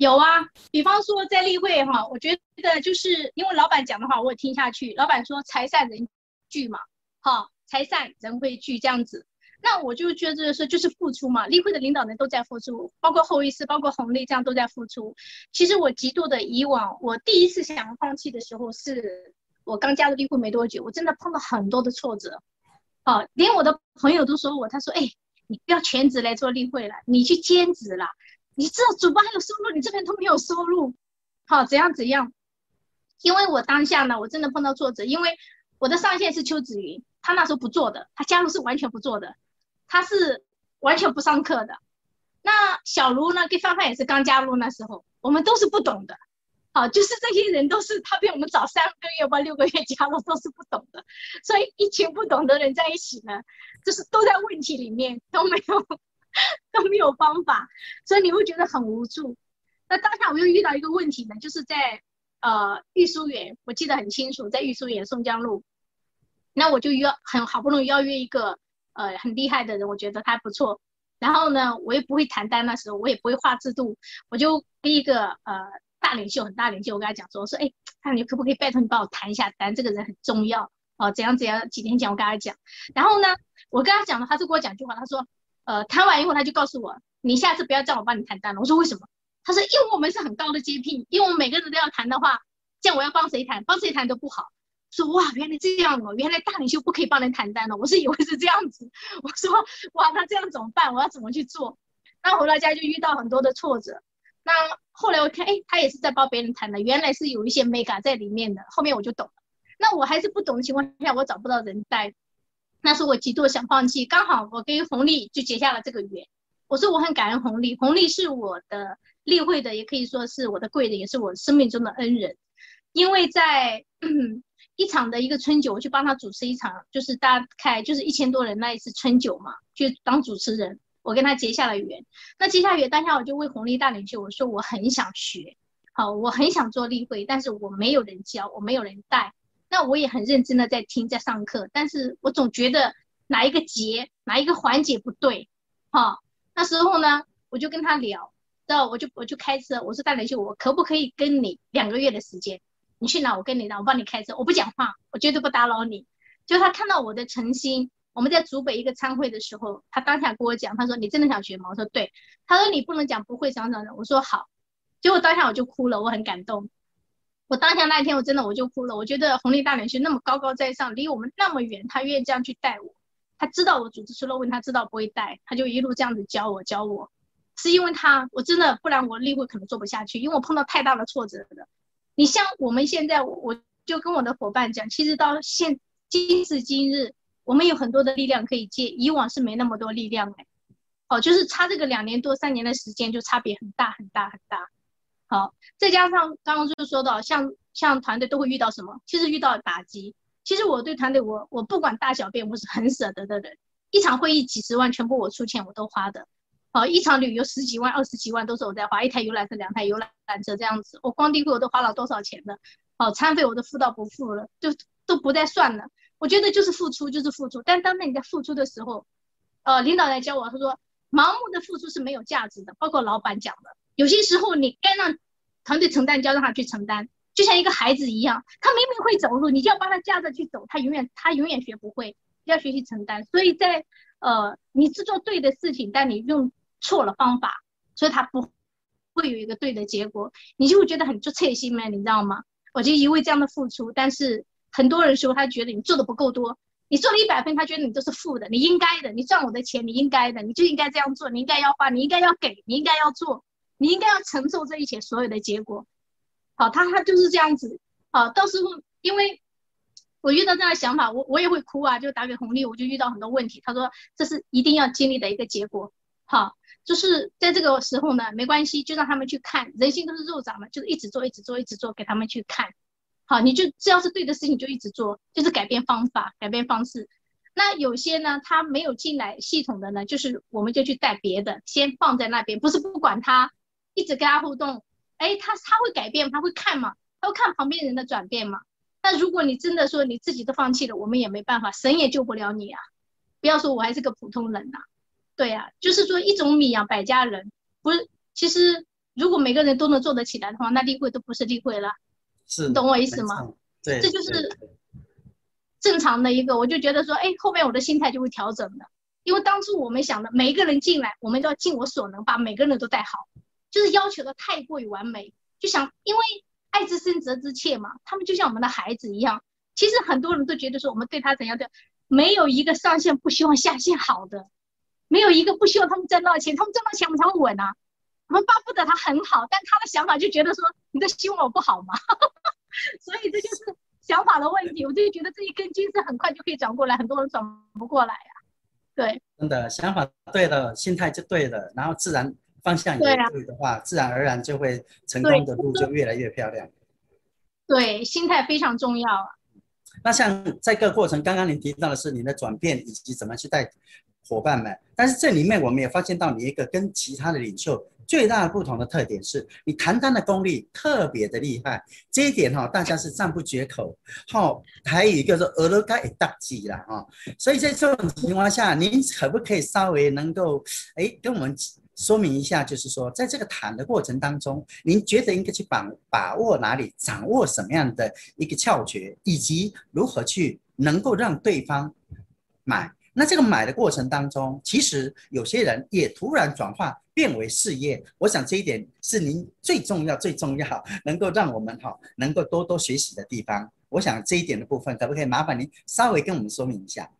有啊，比方说在例会哈，我觉得就是因为老板讲的话，我也听下去。老板说财散人聚嘛，哈，财散人会聚这样子，那我就觉得是就是付出嘛。例会的领导人都在付出，包括后医师，包括红利这样都在付出。其实我极度的以往，我第一次想要放弃的时候，是我刚加入例会没多久，我真的碰到很多的挫折，好，连我的朋友都说我，他说，哎，你不要全职来做例会了，你去兼职了。你知道主播还有收入，你这边都没有收入，好怎样怎样？因为我当下呢，我真的碰到挫折，因为我的上线是邱子云，他那时候不做的，他加入是完全不做的，他是完全不上课的。那小卢呢，跟范范也是刚加入那时候，我们都是不懂的，好，就是这些人都是他比我们早三个月吧，六个月加入都是不懂的，所以一群不懂的人在一起呢，就是都在问题里面都没有。都没有方法，所以你会觉得很无助。那当下我又遇到一个问题呢，就是在呃玉书园，我记得很清楚，在玉书园宋江路。那我就约很好不容易邀约一个呃很厉害的人，我觉得他不错。然后呢，我也不会谈单，那时候我也不会画制度，我就跟一个呃大领袖，很大领袖，我跟他讲说，我说哎，那你可不可以拜托你帮我谈一下单？这个人很重要哦，怎样怎样？几天前我跟他讲，然后呢，我跟他讲了，他就跟我讲句话，他说。呃，谈完以后他就告诉我，你下次不要叫我帮你谈单了。我说为什么？他说因为我们是很高的接聘，因为我们每个人都要谈的话，这样我要帮谁谈，帮谁谈都不好。说哇，原来这样哦，原来大领袖不可以帮人谈单了。我是以为是这样子。我说哇，那这样怎么办？我要怎么去做？那回到家就遇到很多的挫折。那后来我看，哎，他也是在帮别人谈的，原来是有一些 mega 在里面的。后面我就懂了。那我还是不懂的情况下，我找不到人带。那时候我极度想放弃，刚好我跟红利就结下了这个缘。我说我很感恩红利，红利是我的例会的，也可以说是我的贵人，也是我生命中的恩人。因为在 一场的一个春酒，我去帮他主持一场，就是大概就是一千多人那一次春酒嘛，就当主持人，我跟他结下了缘。那结下缘当下，我就为红利大领袖我说我很想学，好，我很想做例会，但是我没有人教，我没有人带。那我也很认真的在听，在上课，但是我总觉得哪一个节，哪一个环节不对，哈，那时候呢，我就跟他聊，到我就我就开车，我说大雷秀，我可不可以跟你两个月的时间？你去哪，我跟你哪，我帮你开车，我不讲话，我绝对不打扰你。就他看到我的诚心，我们在竹北一个参会的时候，他当下跟我讲，他说你真的想学吗？我说对。他说你不能讲不会想想的，我说好。结果当下我就哭了，我很感动。我当下那一天，我真的我就哭了。我觉得红利大领袖那么高高在上，离我们那么远，他愿意这样去带我。他知道我组织出了问题，他知道不会带，他就一路这样子教我教我。是因为他，我真的不然我例会可能做不下去，因为我碰到太大的挫折了。你像我们现在，我就跟我的伙伴讲，其实到现今时今日，我们有很多的力量可以借，以往是没那么多力量哎。哦，就是差这个两年多三年的时间就差别很大很大很大。好，再加上刚刚就说到，像像团队都会遇到什么？其实遇到打击。其实我对团队，我我不管大小便，我是很舍得的人。一场会议几十万，全部我出钱，我都花的。好，一场旅游十几万、二十几万都是我在花，一台游览车、两台游览车这样子，我光地费我都花了多少钱的？好，餐费我都付到不付了，就都不再算了。我觉得就是付出，就是付出。但当你在付出的时候，呃，领导来教我，他说，盲目的付出是没有价值的。包括老板讲的，有些时候你该让团队承担，就要让他去承担。就像一个孩子一样，他明明会走路，你就要帮他架着去走，他永远他永远学不会，要学习承担。所以在呃，你是做对的事情，但你用。错了方法，所以他不会有一个对的结果，你就会觉得很就刺心嘛，你知道吗？我就一味这样的付出，但是很多人说他觉得你做的不够多，你做了一百分，他觉得你都是负的，你应该的，你赚我的钱，你应该的，你就应该这样做，你应该要花，你应该要给，你应该要做，你应该要承受这一切所有的结果。好，他他就是这样子。好，到时候因为我遇到这样的想法，我我也会哭啊，就打给红利，我就遇到很多问题。他说这是一定要经历的一个结果。好。就是在这个时候呢，没关系，就让他们去看，人心都是肉长嘛，就是一直做，一直做，一直做，给他们去看。好，你就只要是对的事情就一直做，就是改变方法，改变方式。那有些呢，他没有进来系统的呢，就是我们就去带别的，先放在那边，不是不管他，一直跟他互动。哎，他他会改变，他会看嘛，他会看旁边人的转变嘛。那如果你真的说你自己都放弃了，我们也没办法，神也救不了你啊。不要说我还是个普通人呐。对呀，就是说一种米养百家人，不是？其实如果每个人都能做得起来的话，那例会都不是例会了。是，你懂我意思吗？对，这就是正常的一个。我就觉得说，哎，后面我的心态就会调整的，因为当初我们想的，每一个人进来，我们都要尽我所能把每个人都带好，就是要求的太过于完美，就想因为爱之深责之切嘛，他们就像我们的孩子一样。其实很多人都觉得说，我们对他怎样的，没有一个上线不希望下线好的。没有一个不希望他们挣到钱，他们挣到钱我们才会稳啊。我们巴不得他很好，但他的想法就觉得说，你在希望我不好吗？所以这就是想法的问题。我就觉得这一根筋是很快就可以转过来，很多人转不过来呀。对，真的想法对了，心态就对了，然后自然方向也对的话，自然而然就会成功的路就越来越漂亮。对，心态非常重要啊。那像在这个过程，刚刚您提到的是您的转变以及怎么去带。伙伴们，但是这里面我们也发现到你一个跟其他的领袖最大的不同的特点是，你谈单的功力特别的厉害，这一点哈大家是赞不绝口。好，还有一个是俄罗盖大吉了啊，所以在这种情况下，您可不可以稍微能够哎跟我们说明一下，就是说在这个谈的过程当中，您觉得应该去把把握哪里，掌握什么样的一个窍诀，以及如何去能够让对方买？那这个买的过程当中，其实有些人也突然转化变为事业。我想这一点是您最重要、最重要，能够让我们哈能够多多学习的地方。我想这一点的部分，可不可以麻烦您稍微跟我们说明一下？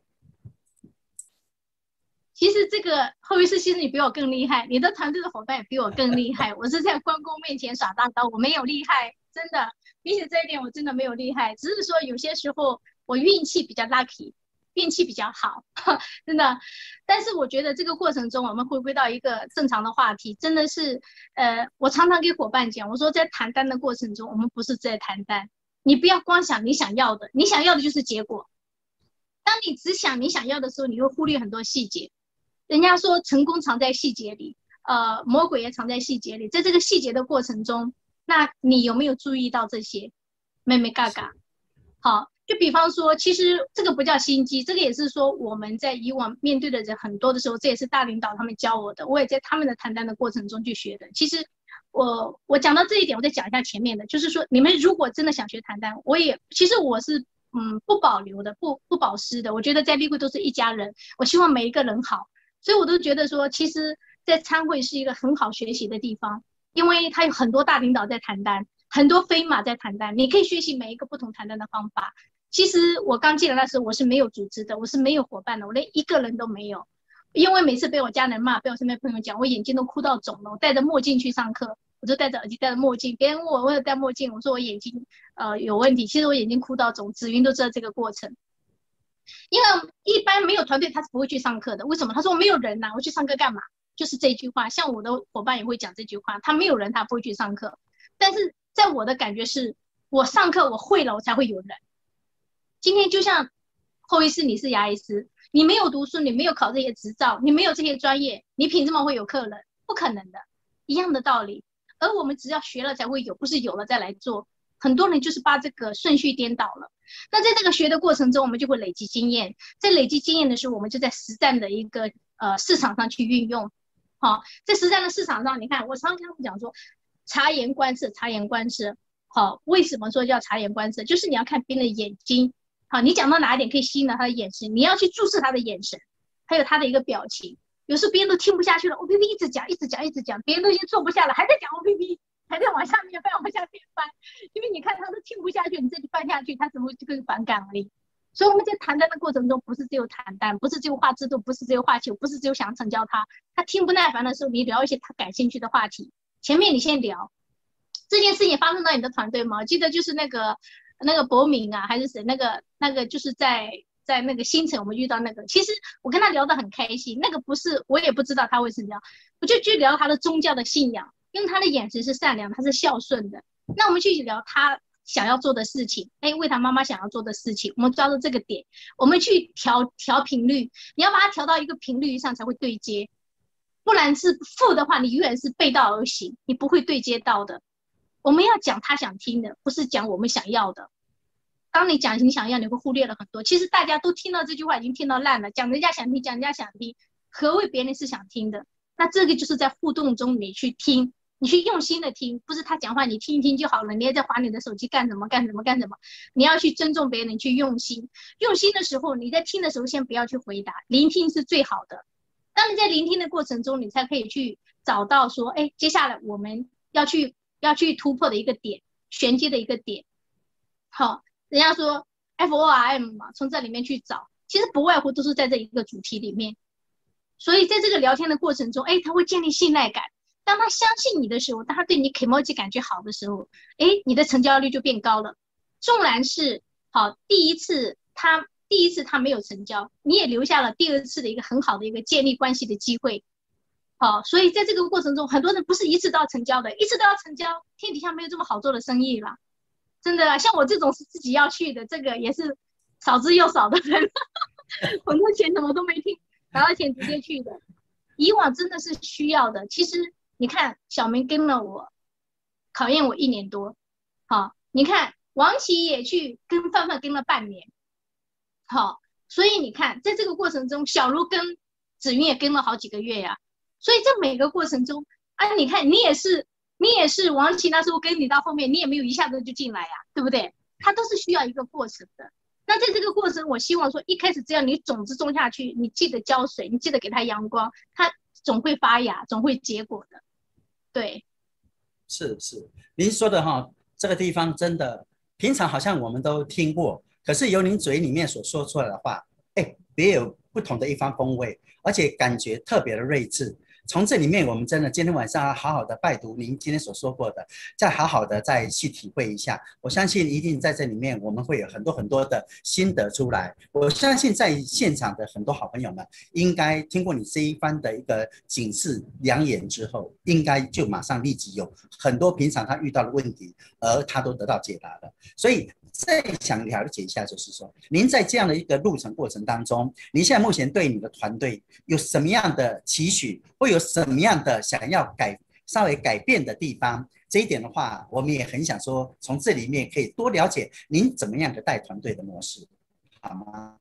其实这个后面是其实你比我更厉害，你的团队的伙伴也比我更厉害。我是在关公面前耍大刀，我没有厉害，真的。比起这一点，我真的没有厉害，只是说有些时候我运气比较 lucky。运气比较好，真的。但是我觉得这个过程中，我们回归到一个正常的话题，真的是，呃，我常常给伙伴讲，我说在谈单的过程中，我们不是在谈单，你不要光想你想要的，你想要的就是结果。当你只想你想要的时候，你会忽略很多细节。人家说成功藏在细节里，呃，魔鬼也藏在细节里。在这个细节的过程中，那你有没有注意到这些？妹妹嘎嘎，好。就比方说，其实这个不叫心机，这个也是说我们在以往面对的人很多的时候，这也是大领导他们教我的，我也在他们的谈单的过程中去学的。其实我我讲到这一点，我再讲一下前面的，就是说你们如果真的想学谈单，我也其实我是嗯不保留的，不不保湿的。我觉得在立会都是一家人，我希望每一个人好，所以我都觉得说，其实，在参会是一个很好学习的地方，因为他有很多大领导在谈单，很多飞马在谈单，你可以学习每一个不同谈单的方法。其实我刚进来那时候我是没有组织的，我是没有伙伴的，我连一个人都没有。因为每次被我家人骂，被我身边朋友讲，我眼睛都哭到肿了。我戴着墨镜去上课，我就戴着耳机，戴着墨镜。别人问我为什么戴墨镜，我说我眼睛呃有问题。其实我眼睛哭到肿，紫云都知道这个过程。因为一般没有团队他是不会去上课的，为什么？他说没有人呐，我去上课干嘛？就是这句话。像我的伙伴也会讲这句话，他没有人他不会去上课，但是在我的感觉是，我上课我会了，我才会有人。今天就像后医师，你是牙医师，你没有读书，你没有考这些执照，你没有这些专业，你凭什么会有客人？不可能的，一样的道理。而我们只要学了才会有，不是有了再来做。很多人就是把这个顺序颠倒了。那在这个学的过程中，我们就会累积经验。在累积经验的时候，我们就在实战的一个呃市场上去运用。好，在实战的市场上，你看我常常跟他们讲说，察言观色，察言观色。好，为什么说叫察言观色？就是你要看别人的眼睛。好，你讲到哪一点可以吸引到他的眼神，你要去注视他的眼神，还有他的一个表情。有时候别人都听不下去了，O P P 一直讲，一直讲，一直讲，别人都已经坐不下了，还在讲 O P P。还在往下面翻，往下面翻，因为你看他都听不下去，你再去翻下去，他只会这个反感而已。所以我们在谈单的过程中，不是只有谈单，不是只有画制度，不是只有画球，不是只有想成交他。他听不耐烦的时候，你聊一些他感兴趣的话题。前面你先聊这件事情发生到你的团队吗？我记得就是那个那个博敏啊，还是谁？那个那个就是在在那个新城，我们遇到那个，其实我跟他聊得很开心。那个不是我也不知道他会成交，我就去聊他的宗教的信仰。因为他的眼神是善良，他是孝顺的。那我们去聊他想要做的事情，哎，为他妈妈想要做的事情，我们抓住这个点，我们去调调频率。你要把它调到一个频率上才会对接，不然是负的话，你永远是背道而行，你不会对接到的。我们要讲他想听的，不是讲我们想要的。当你讲你想要，你会忽略了很多。其实大家都听到这句话已经听到烂了，讲人家想听，讲人家想听，何谓别人是想听的？那这个就是在互动中你去听。你去用心的听，不是他讲话你听一听就好了。你也在划你的手机干什么？干什么？干什么？你要去尊重别人，去用心。用心的时候，你在听的时候先不要去回答，聆听是最好的。当你在聆听的过程中，你才可以去找到说，哎，接下来我们要去要去突破的一个点，衔接的一个点。好，人家说 F O R M 嘛，从这里面去找，其实不外乎都是在这一个主题里面。所以在这个聊天的过程中，哎，他会建立信赖感。当他相信你的时候，当他对你 emoji 感觉好的时候，哎，你的成交率就变高了。纵然是好第一次，他第一次他没有成交，你也留下了第二次的一个很好的一个建立关系的机会。好，所以在这个过程中，很多人不是一次都要成交的，一次都要成交，天底下没有这么好做的生意了。真的，像我这种是自己要去的，这个也是少之又少的人，很多钱什么都没听，拿到钱直接去的。以往真的是需要的，其实。你看，小明跟了我，考验我一年多，好，你看王琦也去跟范范跟了半年，好，所以你看，在这个过程中，小卢跟子云也跟了好几个月呀，所以这每个过程中，啊，你看你也是，你也是王琦那时候跟你到后面，你也没有一下子就进来呀，对不对？他都是需要一个过程的。那在这个过程，我希望说，一开始只要你种子种下去，你记得浇水，你记得给它阳光，它总会发芽，总会结果的。对，是是，您说的哈，这个地方真的，平常好像我们都听过，可是由您嘴里面所说出来的话，哎，别有不同的一番风味，而且感觉特别的睿智。从这里面，我们真的今天晚上要好好的拜读您今天所说过的，再好好的再去体会一下。我相信一定在这里面，我们会有很多很多的心得出来。我相信在现场的很多好朋友们，应该听过你这一番的一个警示良言之后，应该就马上立即有很多平常他遇到的问题，而他都得到解答了。所以。再想了解一下，就是说，您在这样的一个路程过程当中，您现在目前对你的团队有什么样的期许，会有什么样的想要改、稍微改变的地方？这一点的话，我们也很想说，从这里面可以多了解您怎么样的带团队的模式，好吗？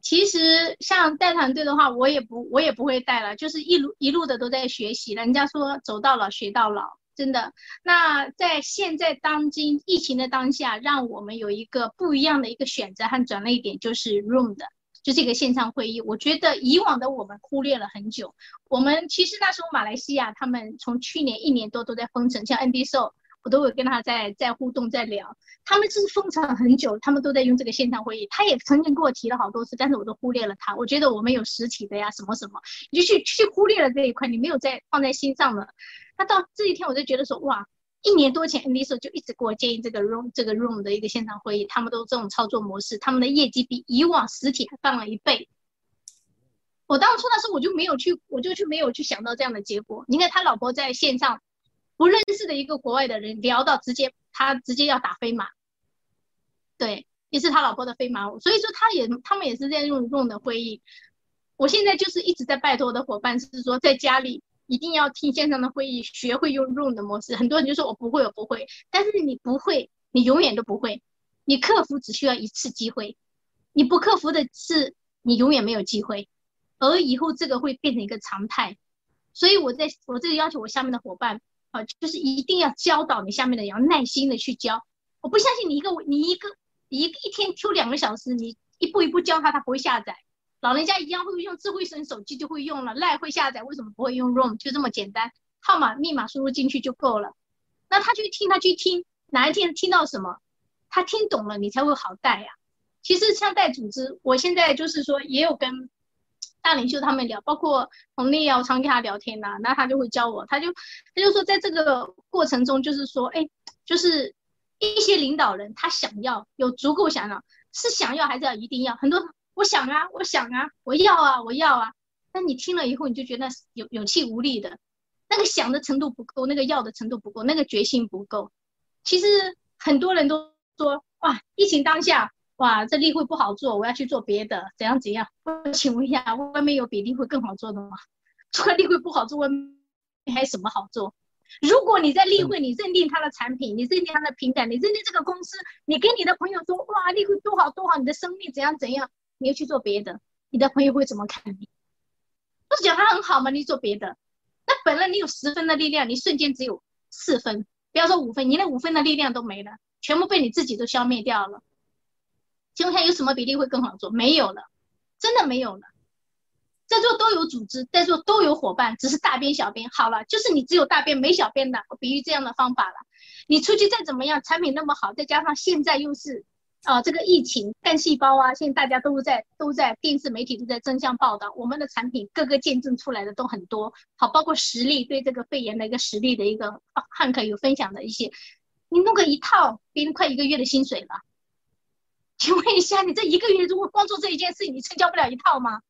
其实像带团队的话，我也不，我也不会带了，就是一路一路的都在学习。人家说走到老学到老。真的，那在现在当今疫情的当下，让我们有一个不一样的一个选择和转捩点，就是 Room 的，就这个线上会议。我觉得以往的我们忽略了很久。我们其实那时候马来西亚他们从去年一年多都在封城，像 ND Show，我都会跟他在在互动在聊。他们是封城很久，他们都在用这个线上会议。他也曾经跟我提了好多次，但是我都忽略了他。我觉得我们有实体的呀，什么什么，你就去去忽略了这一块，你没有在放在心上了。那到这一天，我就觉得说，哇，一年多前，Andy 就一直给我建议这个 Room 这个 Room 的一个线上会议，他们都这种操作模式，他们的业绩比以往实体还翻了一倍。我当初那时候我就没有去，我就去没有去想到这样的结果。你看他老婆在线上不认识的一个国外的人聊到直接他直接要打飞马，对，也是他老婆的飞马。所以说他也他们也是在用用的会议。我现在就是一直在拜托我的伙伴，是说在家里一定要听线上的会议，学会用 Room 的模式。很多人就说我不会，我不会，但是你不会，你永远都不会。你克服只需要一次机会，你不克服的是你永远没有机会。而以后这个会变成一个常态，所以我在我这个要求我下面的伙伴啊，就是一定要教导你下面的，要耐心的去教。我不相信你一个你一个一一天抽两个小时，你一步一步教他，他不会下载。老人家一样会用智慧型手机就会用了，赖会下载，为什么不会用 Room？就这么简单，号码密码输入进去就够了。那他去听，他去听，哪一天听到什么，他听懂了，你才会好带呀。其实像带组织，我现在就是说也有跟。大领袖他们聊，包括红利啊，我常跟他聊天呐，那他就会教我，他就他就说，在这个过程中，就是说，哎，就是一些领导人他想要有足够想要，是想要还是要一定要？很多我想啊，我想啊，我要啊，我要啊，那你听了以后，你就觉得有有气无力的，那个想的程度不够，那个要的程度不够，那个决心不够。其实很多人都说，哇，疫情当下。哇，这例会不好做，我要去做别的，怎样怎样？我请问一下，外面有比例会更好做的吗？除了例会不好做，外面还有什么好做？如果你在例会，你认定他的产品，你认定他的平台，你认定这个公司，你跟你的朋友说，哇，例会多好多好，你的生命怎样怎样，你又去做别的，你的朋友会怎么看你？不是讲他很好吗？你做别的，那本来你有十分的力量，你瞬间只有四分，不要说五分，你那五分的力量都没了，全部被你自己都消灭掉了。请问下有什么比例会更好做？没有了，真的没有了。在座都有组织，在座都有伙伴，只是大编小编好了，就是你只有大编没小编的。我比喻这样的方法了。你出去再怎么样，产品那么好，再加上现在又是啊这个疫情干细胞啊，现在大家都在都在电视媒体都在争相报道，我们的产品各个见证出来的都很多。好，包括实力对这个肺炎的一个实力的一个汉克有分享的一些，你弄个一套，别人快一个月的薪水了。请问一下，你这一个月如果光做这一件事情，你成交不了一套吗？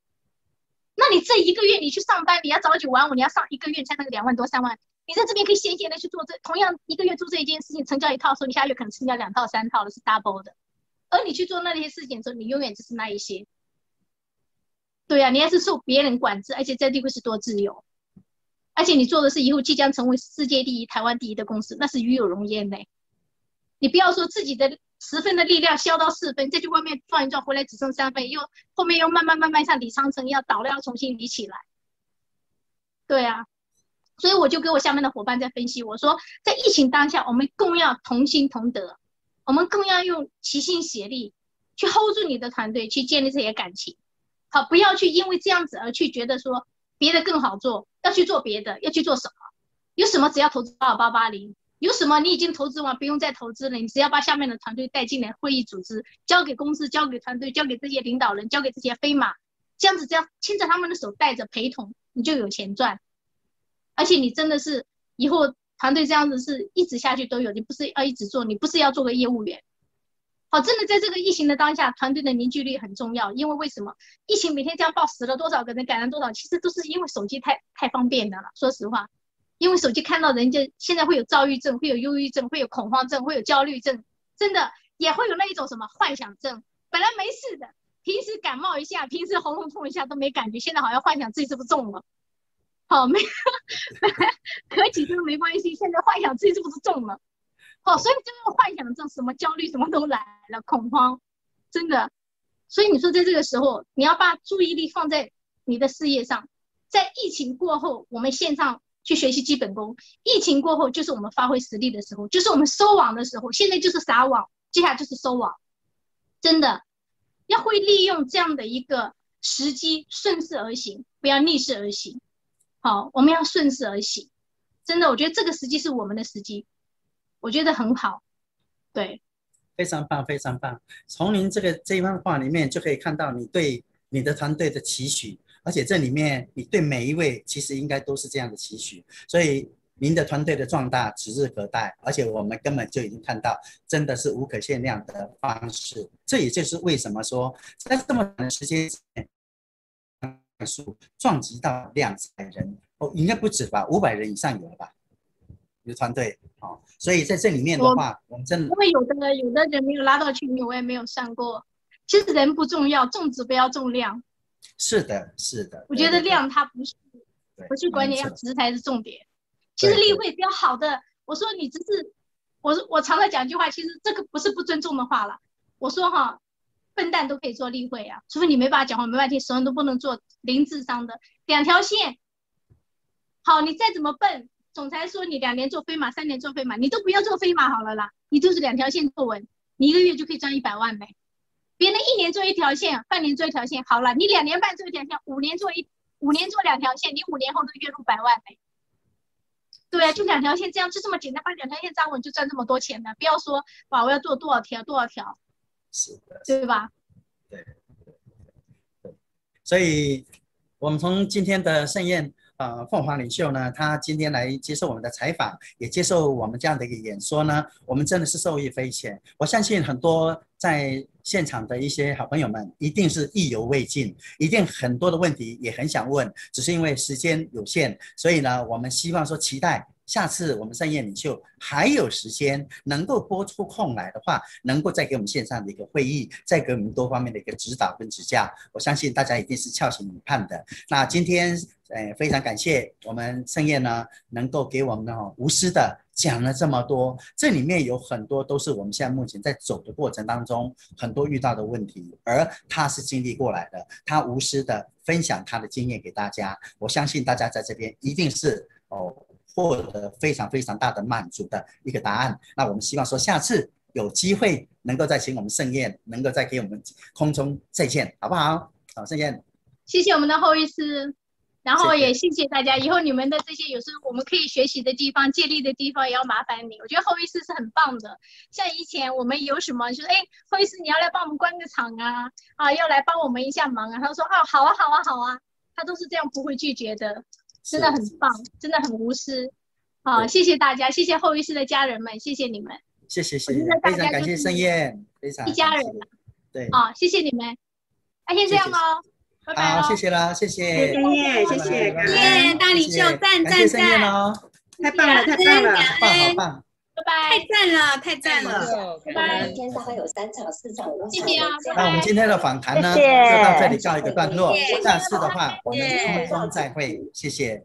那你这一个月你去上班，你要早九晚五，你要上一个月才能两万多三万。你在这边可以闲闲的去做这，同样一个月做这一件事情，成交一套的时候，你下月可能成交两套三套的是 double 的。而你去做那些事情的时候，你永远只是那一些。对呀，你还是受别人管制，而且在地位是多自由，而且你做的是以后即将成为世界第一、台湾第一的公司，那是与有荣焉的。你不要说自己的。十分的力量消到四分，再去外面转一转，回来只剩三分，又后面又慢慢慢慢像李长城一样倒了，要重新理起来。对啊，所以我就给我下面的伙伴在分析，我说在疫情当下，我们更要同心同德，我们更要用齐心协力去 hold 住你的团队，去建立这些感情。好，不要去因为这样子而去觉得说别的更好做，要去做别的，要去做什么？有什么只要投资二八八零。有什么？你已经投资完，不用再投资了。你只要把下面的团队带进来，会议组织交给公司，交给团队，交给这些领导人，交给这些飞马，这样子这样牵着他们的手，带着陪同，你就有钱赚。而且你真的是以后团队这样子是一直下去都有，你不是要一直做，你不是要做个业务员。好，真的在这个疫情的当下，团队的凝聚力很重要。因为为什么疫情每天这样报死了多少个人，感染多少，其实都是因为手机太太方便的了。说实话。因为手机看到人家现在会有躁郁症，会有忧郁症，会有恐慌症，会有焦虑症，真的也会有那一种什么幻想症。本来没事的，平时感冒一下，平时喉咙痛一下都没感觉，现在好像幻想自己是不是中了。好，没咳几声没关系，现在幻想自己是不是中了。好，所以这个幻想症，什么焦虑什么都来了，恐慌，真的。所以你说在这个时候，你要把注意力放在你的事业上。在疫情过后，我们线上。去学习基本功。疫情过后，就是我们发挥实力的时候，就是我们收网的时候。现在就是撒网，接下来就是收网。真的要会利用这样的一个时机，顺势而行，不要逆势而行。好，我们要顺势而行。真的，我觉得这个时机是我们的时机，我觉得很好。对，非常棒，非常棒。从您这个这一番话里面，就可以看到你对你的团队的期许。而且这里面，你对每一位其实应该都是这样的期许，所以您的团队的壮大指日可待。而且我们根本就已经看到，真的是无可限量的方式。这也就是为什么说，在这么短的时间数撞击到两百人，哦，应该不止吧，五百人以上有了吧？有团队，哦，所以在这里面的话，我们真的因为有的有的人没有拉到群里，我也没有算过。其实人不重要，重质不要重量。是的，是的。我觉得量它不是不是关键，要值才是重点。其实例会比较好的，我说你只是，我我常常讲一句话，其实这个不是不尊重的话了。我说哈，笨蛋都可以做例会啊，除非你没办法讲话，没办法听，什么都不能做，零智商的两条线。好，你再怎么笨。总裁说你两年做飞马，三年做飞马，你都不要做飞马好了啦，你就是两条线做稳，你一个月就可以赚一百万呗。别人一年做一条线，半年做一条线，好了，你两年半做一条线，五年做一五年做两条线，你五年后都月入百万呗。对啊，就两条线，这样就这么简单，把两条线扎稳就赚这么多钱的。不要说哇，我要做多少条多少条，是的，对吧？对对，所以我们从今天的盛宴。呃，凤凰领袖呢，他今天来接受我们的采访，也接受我们这样的一个演说呢，我们真的是受益匪浅。我相信很多在现场的一些好朋友们，一定是意犹未尽，一定很多的问题也很想问，只是因为时间有限，所以呢，我们希望说期待。下次我们盛宴领袖还有时间能够拨出空来的话，能够再给我们线上的一个会议，再给我们多方面的一个指导跟指教，我相信大家一定是翘首以盼的。那今天，哎，非常感谢我们盛宴呢，能够给我们呢无私的讲了这么多，这里面有很多都是我们现在目前在走的过程当中很多遇到的问题，而他是经历过来的，他无私的分享他的经验给大家，我相信大家在这边一定是哦。获得非常非常大的满足的一个答案。那我们希望说，下次有机会能够再请我们盛宴，能够再给我们空中再见，好不好？好，盛宴。谢谢我们的后医师，然后也谢谢大家。以后你们的这些有时候我们可以学习的地方、借力的地方，也要麻烦你。我觉得后医师是很棒的。像以前我们有什么，就说哎，后医师你要来帮我们关个场啊，啊，要来帮我们一下忙啊。他说哦，好啊，好啊，好啊，他都是这样不会拒绝的。真的很棒，真的很无私，好，谢谢大家，谢谢后医师的家人们，谢谢你们，谢谢谢谢，非常感谢盛宴，非常一家人，对，好，谢谢你们，那先这样哦，拜拜好，谢谢啦，谢谢盛宴，谢谢，耶，大领袖，赞赞赞，太棒了，太棒了，好棒好棒。拜拜！太赞了，太赞了！拜拜！今天大概有三场、四场、五场。谢谢啊！那我们今天的访谈呢，就到这里告一个段落。下次的话，我们空中再会。谢谢。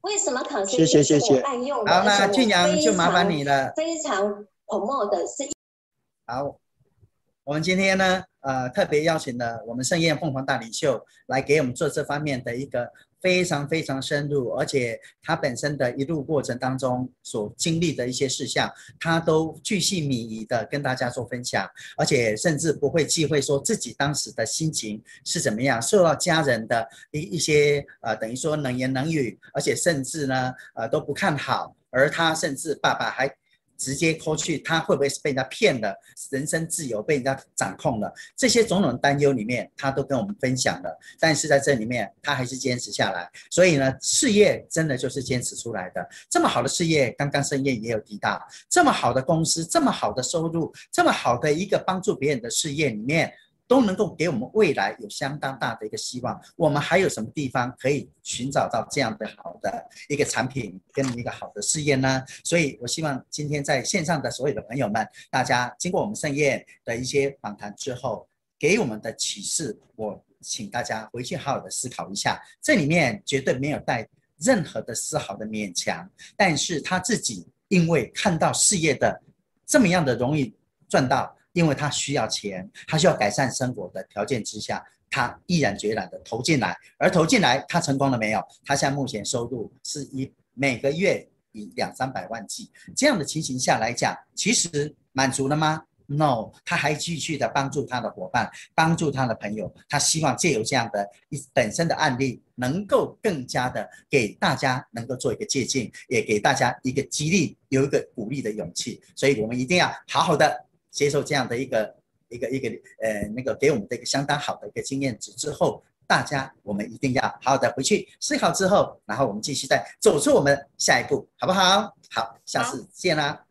为什么考试谢谢谢谢。好，那俊阳就麻烦你了。非常的是。好，我们今天呢，呃，特别邀请了我们盛宴凤凰大领袖来给我们做这方面的一个。非常非常深入，而且他本身的一路过程当中所经历的一些事项，他都巨细靡遗的跟大家做分享，而且甚至不会忌讳说自己当时的心情是怎么样，受到家人的一一些呃等于说冷言冷语，而且甚至呢呃都不看好，而他甚至爸爸还。直接扣去，他会不会是被人家骗了？人身自由被人家掌控了？这些种种担忧里面，他都跟我们分享了。但是在这里面，他还是坚持下来。所以呢，事业真的就是坚持出来的。这么好的事业，刚刚深夜也有提到，这么好的公司，这么好的收入，这么好的一个帮助别人的事业里面。都能够给我们未来有相当大的一个希望。我们还有什么地方可以寻找到这样的好的一个产品跟一个好的事业呢？所以我希望今天在线上的所有的朋友们，大家经过我们盛宴的一些访谈之后，给我们的启示，我请大家回去好好的思考一下。这里面绝对没有带任何的丝毫的勉强，但是他自己因为看到事业的这么样的容易赚到。因为他需要钱，他需要改善生活的条件之下，他毅然决然的投进来。而投进来，他成功了没有？他现在目前收入是以每个月以两三百万计这样的情形下来讲，其实满足了吗？No，他还继续的帮助他的伙伴，帮助他的朋友。他希望借由这样的一本身的案例，能够更加的给大家能够做一个借鉴，也给大家一个激励，有一个鼓励的勇气。所以我们一定要好好的。接受这样的一个一个一个呃那个给我们的一个相当好的一个经验值之后，大家我们一定要好好的回去思考之后，然后我们继续再走出我们下一步，好不好？好，下次见啦。